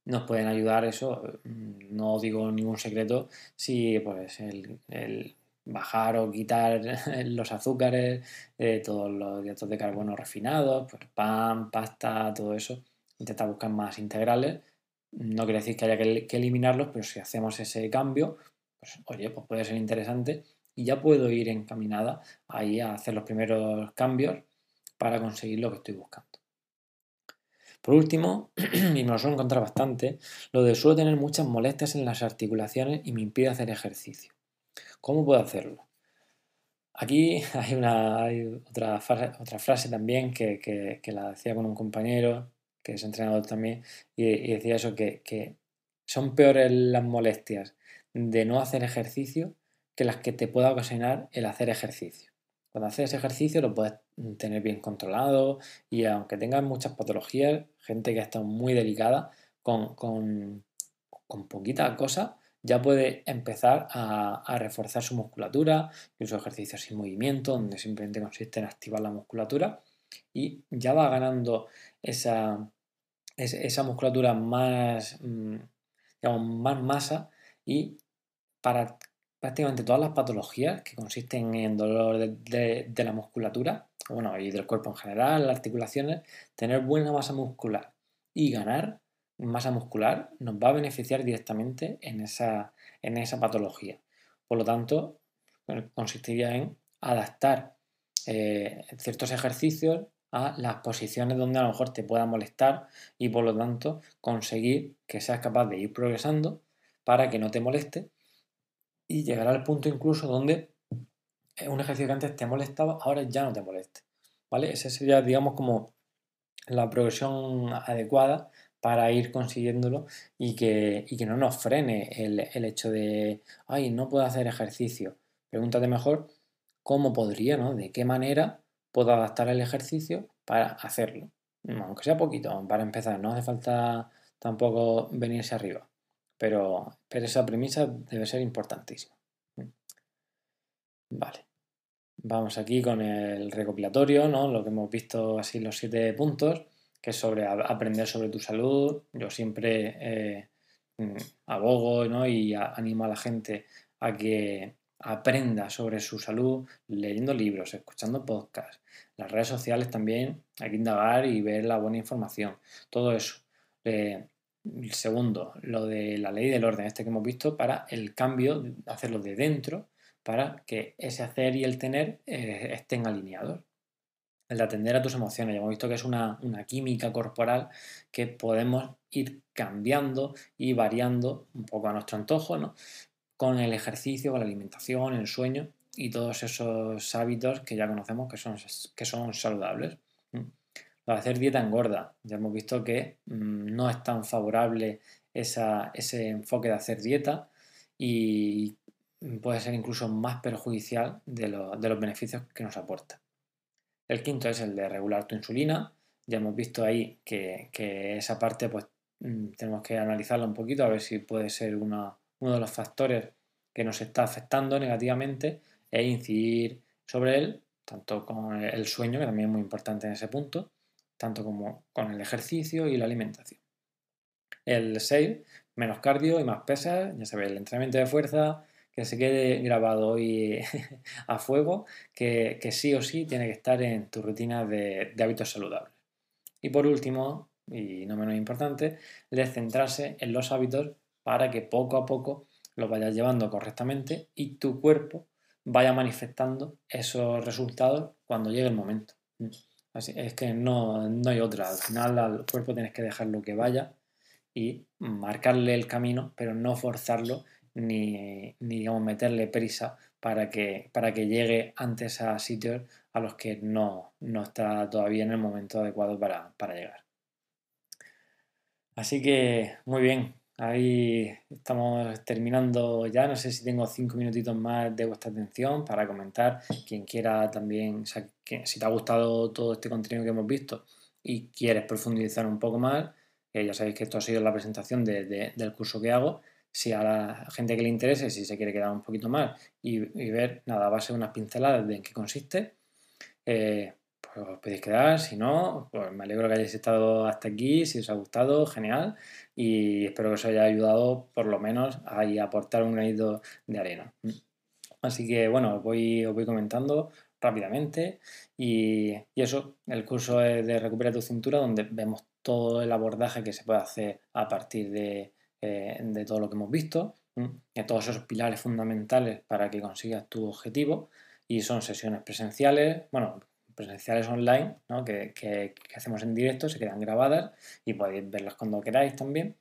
nos pueden ayudar eso, mm, no digo ningún secreto, si pues el, bajar o quitar <laughs> los azúcares, eh, todos los hidratos de carbono refinados, pues pan, pasta, todo eso. Intentar buscar más integrales. No quiere decir que haya que, eliminarlos, pero si hacemos ese cambio, pues oye, pues puede ser interesante y ya puedo ir encaminada ahí a hacer los primeros cambios para conseguir lo que estoy buscando. Por último, <clears throat> y me lo suelo encontrar bastante, lo de suelo tener muchas molestias en las articulaciones y me impide hacer ejercicio. ¿Cómo puedo hacerlo? Aquí <laughs> hay, una, otra, frase, otra frase también que, la decía con un compañero, que es entrenador también, y, decía eso, que, son peores las molestias de no hacer ejercicio que las que te pueda ocasionar el hacer ejercicio. Cuando haces ejercicio lo puedes tener bien controlado y aunque tengas muchas patologías, gente que está muy delicada, con, con, con poquita cosa, ya puede empezar a, reforzar su musculatura, incluso ejercicios sin movimiento, donde simplemente consiste en activar la musculatura y ya va ganando esa, esa musculatura más, mm, más masa y para prácticamente todas las patologías que consisten en dolor de, la musculatura, bueno, y del cuerpo en general, las articulaciones, tener buena masa muscular y ganar masa muscular nos va a beneficiar directamente en esa, en esa patología. Por lo tanto, consistiría en adaptar eh, ciertos ejercicios a las posiciones donde a lo mejor te pueda molestar y por lo tanto conseguir que seas capaz de ir progresando para que no te moleste y llegar al punto incluso donde un ejercicio que antes te molestaba ahora ya no te moleste. ¿Vale? Esa sería, digamos, como la progresión adecuada para ir consiguiéndolo y que, que no nos frene el, hecho de, ay, no puedo hacer ejercicio. Pregúntate mejor cómo podría, ¿no? De qué manera puedo adaptar el ejercicio para hacerlo. Aunque sea poquito, para empezar, no hace falta tampoco venirse arriba. Pero, pero esa premisa debe ser importantísima. Vale. Vamos aquí con el recopilatorio, ¿no? Lo que hemos visto así los siete puntos que es sobre aprender sobre tu salud. Yo siempre eh, mm, abogo ¿no? y animo a la gente a que aprenda sobre su salud leyendo libros, escuchando podcasts. Las redes sociales también hay que indagar y ver la buena información. Todo eso. Eh, segundo, lo de la ley del orden, este que hemos visto, para el cambio, hacerlo de dentro, para que ese hacer y el tener eh, estén alineados el de atender a tus emociones. Ya hemos visto que es una, química corporal que podemos ir cambiando y variando un poco a nuestro antojo, ¿no? con el ejercicio, con la alimentación, el sueño y todos esos hábitos que ya conocemos que son, que son saludables. Lo de hacer dieta engorda. Ya hemos visto que mm, no es tan favorable ese enfoque de hacer dieta y puede ser incluso más perjudicial de, los beneficios que nos aporta. El quinto es el de regular tu insulina. Ya hemos visto ahí que, esa parte pues mm, tenemos que analizarla un poquito a ver si puede ser uno de los factores que nos está afectando negativamente e incidir sobre él, tanto con el sueño, que también es muy importante en ese punto, tanto como con el ejercicio y la alimentación. El 6, menos cardio y más pesas, ya sabéis, el entrenamiento de fuerza, que se quede grabado hoy <laughs> a fuego, que, sí o sí tiene que estar en tu rutina de, hábitos saludables. Y por último, y no menos importante, de centrarse en los hábitos para que poco a poco los vayas llevando correctamente y tu cuerpo vaya manifestando esos resultados cuando llegue el momento. Así es que no, no hay otra. Al final al cuerpo tienes que dejarlo que vaya y marcarle el camino, pero no forzarlo ni, digamos, meterle prisa para que, para que llegue antes a sitios a los que no, está todavía en el momento adecuado para, para llegar. Así que muy bien, ahí estamos terminando ya. No sé si tengo cinco minutitos más de vuestra atención para comentar. Quien quiera también, si te ha gustado todo este contenido que hemos visto y quieres profundizar un poco más, eh, ya sabéis que esto ha sido la presentación del curso que hago. Si a la gente que le interese, si se quiere quedar un poquito más y, ver, nada, va a ser unas pinceladas de en qué consiste, eh, pues os podéis quedar. Si no, pues me alegro que hayáis estado hasta aquí. Si os ha gustado, genial. Y espero que os haya ayudado por lo menos a aportar un granito de arena. Así que bueno, os voy, os voy comentando rápidamente. Y, y, eso, el curso de Recupera tu cintura, donde vemos todo el abordaje que se puede hacer a partir de, eh, todo lo que hemos visto, de todos esos pilares fundamentales para que consigas tu objetivo. Y son sesiones presenciales, bueno, presenciales online, que, hacemos en directo, se quedan grabadas y podéis verlas cuando queráis también.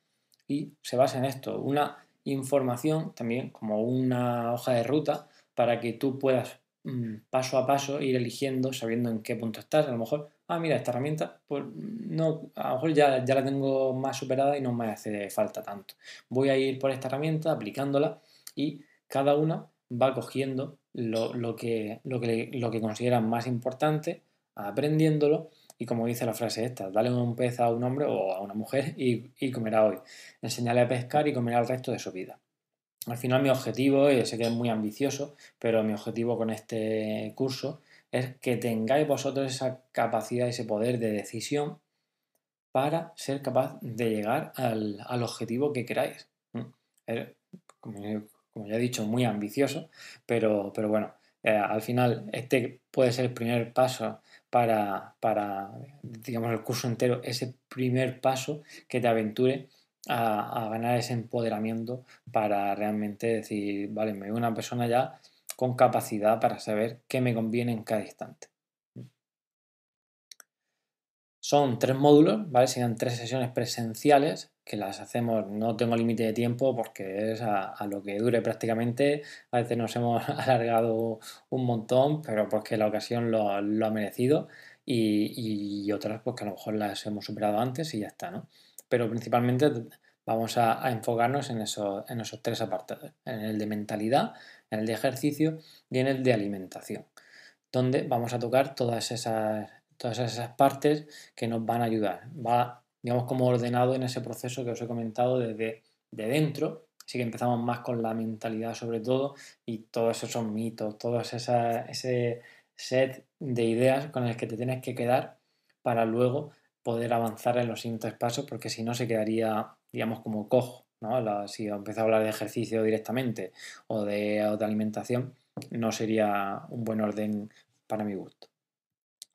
Y se basa en esto, una información también como una hoja de ruta para que tú puedas mm, paso a paso ir eligiendo, sabiendo en qué punto estás. A lo mejor ah, mira, esta herramienta, pues no, a lo mejor ya, ya la tengo más superada y no me hace falta tanto. Voy a ir por esta herramienta, aplicándola y cada una va cogiendo lo, que, lo, que, lo que considera más importante, aprendiéndolo y como dice la frase esta, dale un pez a un hombre o a una mujer <laughs> y, y comerá hoy. Enseñale a pescar y comerá el resto de su vida. Al final mi objetivo, sé que es muy ambicioso, pero mi objetivo con este curso es que tengáis vosotros esa capacidad, ese poder de decisión para ser capaz de llegar al, objetivo que queráis. Como, ya he dicho, muy ambicioso, pero, pero bueno, eh, al final este puede ser el primer paso para, para, digamos, el curso entero, ese primer paso que te aventure a, a, ganar ese empoderamiento para realmente decir, vale, me veo una persona ya con capacidad para saber qué me conviene en cada instante. Son tres módulos, ¿vale? Serían tres sesiones presenciales que las hacemos, no tengo límite de tiempo porque es a, lo que dure prácticamente. A veces nos hemos <laughs> alargado un montón, pero porque la ocasión lo, ha merecido y, otras pues que a lo mejor las hemos superado antes y ya está, ¿no? Pero principalmente vamos a, enfocarnos en, en esos tres apartados, en el de mentalidad, en el de ejercicio y en el de alimentación, donde vamos a tocar todas esas, todas esas partes que nos van a ayudar. Va, digamos, como ordenado en ese proceso que os he comentado desde de dentro. Así que empezamos más con la mentalidad sobre todo y todos esos mitos, todo ese set de ideas con el que te tienes que quedar para luego poder avanzar en los siguientes pasos, porque si no se quedaría, digamos, como cojo. ¿no? si empiezo a hablar de ejercicio directamente o de, alimentación, no sería un buen orden para mi gusto.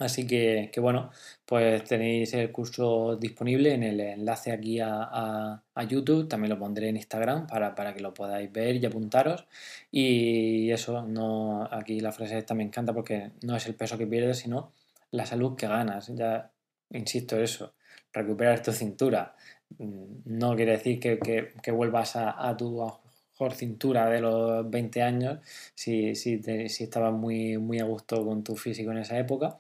Así que, bueno, pues tenéis el curso disponible en el enlace aquí a, YouTube, también lo pondré en Instagram para, para, que lo podáis ver y apuntaros. Y eso, no, aquí la frase esta me encanta porque no es el peso que pierdes, sino la salud que ganas. Ya insisto eso, recuperar tu cintura, Mm, no quiere decir que, vuelvas a, tu mejor cintura de los 20 años, si, si, si estabas muy, muy a gusto con tu físico en esa época,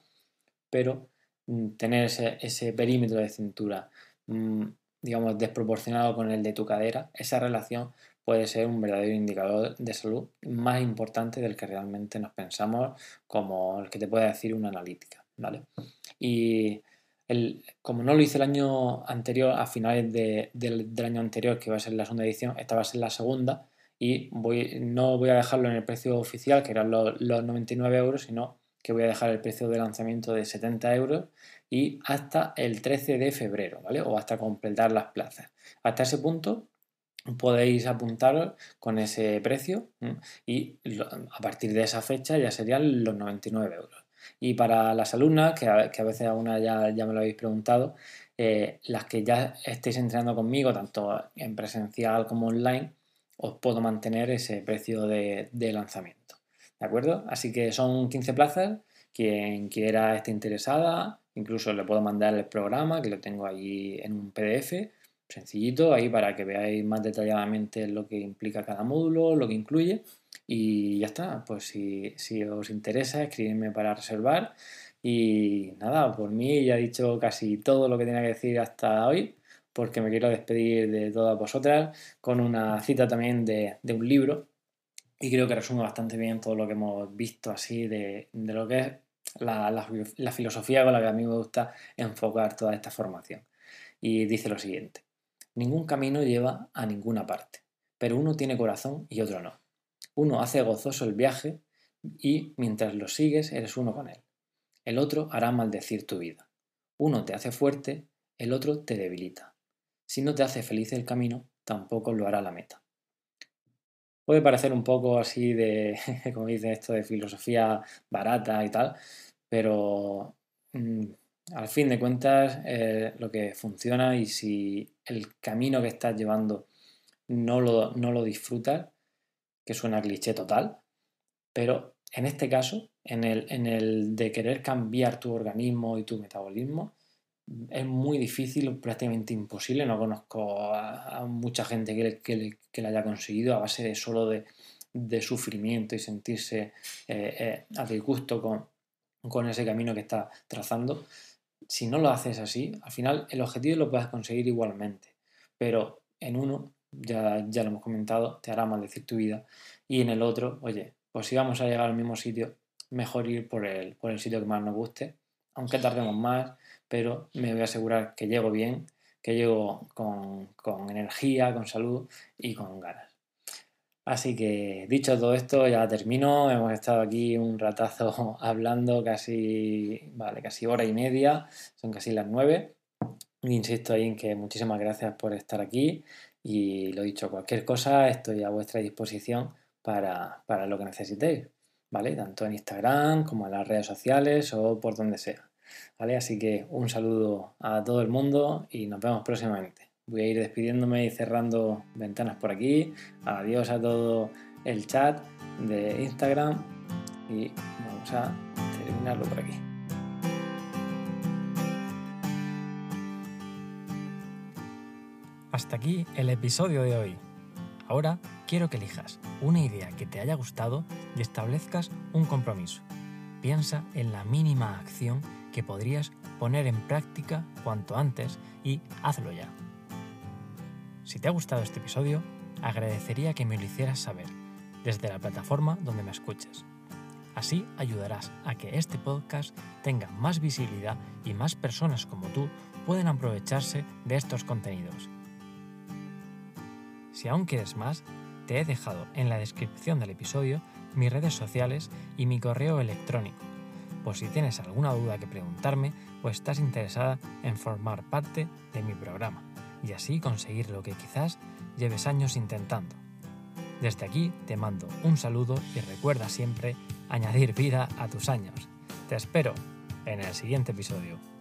pero mm, tener ese, ese perímetro de cintura, mm, digamos, desproporcionado con el de tu cadera, esa relación puede ser un verdadero indicador de salud más importante del que realmente nos pensamos como el que te puede decir una analítica, ¿vale? Y el, como no lo hice el año anterior, a finales del año anterior, que va a ser la segunda edición, esta va a ser la segunda, y voy, no voy a dejarlo en el precio oficial, que eran los, los 99 euros, sino que voy a dejar el precio de lanzamiento de 70 euros y hasta el 13 de febrero, ¿vale? O hasta completar las plazas. Hasta ese punto podéis apuntaros con ese precio y a partir de esa fecha ya serían los 99 euros. Y para las alumnas, que a, veces algunas ya, me lo habéis preguntado, eh, las que ya estéis entrenando conmigo, tanto en presencial como online, os puedo mantener ese precio de lanzamiento. ¿De acuerdo? Así que son 15 plazas. Quien quiera esté interesada, incluso le puedo mandar el programa, que lo tengo allí en un PDF sencillito ahí para que veáis más detalladamente lo que implica cada módulo, lo que incluye y ya está, pues si, os interesa escribidme para reservar y nada, por mí ya he dicho casi todo lo que tenía que decir hasta hoy porque me quiero despedir de todas vosotras con una cita también de un libro y creo que resume bastante bien todo lo que hemos visto así de, de lo que es la, la, la filosofía con la que a mí me gusta enfocar toda esta formación. Y dice lo siguiente. Ningún camino lleva a ninguna parte, pero uno tiene corazón y otro no. Uno hace gozoso el viaje y mientras lo sigues eres uno con él. El otro hará maldecir tu vida. Uno te hace fuerte, el otro te debilita. Si no te hace feliz el camino, tampoco lo hará la meta. Puede parecer un poco así de, <laughs> como dice esto, de filosofía barata y tal, pero mmm, al fin de cuentas eh, lo que funciona y si el camino que estás llevando no lo, no lo disfrutas, que suena cliché total, pero en este caso, en el, en el de querer cambiar tu organismo y tu metabolismo, es muy difícil, prácticamente imposible. No conozco a, a mucha gente que, que, que, lo haya conseguido a base de solo de, de sufrimiento y sentirse eh, eh, a disgusto con, con ese camino que está trazando. Si no lo haces así, al final el objetivo lo puedes conseguir igualmente, pero en uno, ya, ya lo hemos comentado, te hará maldecir tu vida, y en el otro, oye, pues si vamos a llegar al mismo sitio, mejor ir por el, por el sitio que más nos guste, aunque tardemos más, pero me voy a asegurar que llego bien, que llego con, energía, con salud y con ganas. Así que dicho todo esto, ya termino. Hemos estado aquí un ratazo <laughs> hablando casi, vale, casi hora y media, son casi las nueve. Insisto ahí en que muchísimas gracias por estar aquí y lo dicho, cualquier cosa estoy a vuestra disposición para, para lo que necesitéis, ¿vale? Tanto en Instagram como en las redes sociales o por donde sea, ¿vale? Así que un saludo a todo el mundo y nos vemos próximamente. Voy a ir despidiéndome y cerrando ventanas por aquí. Adiós a todo el chat de Instagram y vamos a terminarlo por aquí. Hasta aquí el episodio de hoy. Ahora quiero que elijas una idea que te haya gustado y establezcas un compromiso. Piensa en la mínima acción que podrías poner en práctica cuanto antes y hazlo ya. Si te ha gustado este episodio, agradecería que me lo hicieras saber desde la plataforma donde me escuches. Así ayudarás a que este podcast tenga más visibilidad y más personas como tú pueden aprovecharse de estos contenidos. Si aún quieres más, te he dejado en la descripción del episodio mis redes sociales y mi correo electrónico, por si tienes alguna duda que preguntarme o estás interesada en formar parte de mi programa y así conseguir lo que quizás lleves años intentando. Desde aquí te mando un saludo y recuerda siempre añadir vida a tus años. Te espero en el siguiente episodio.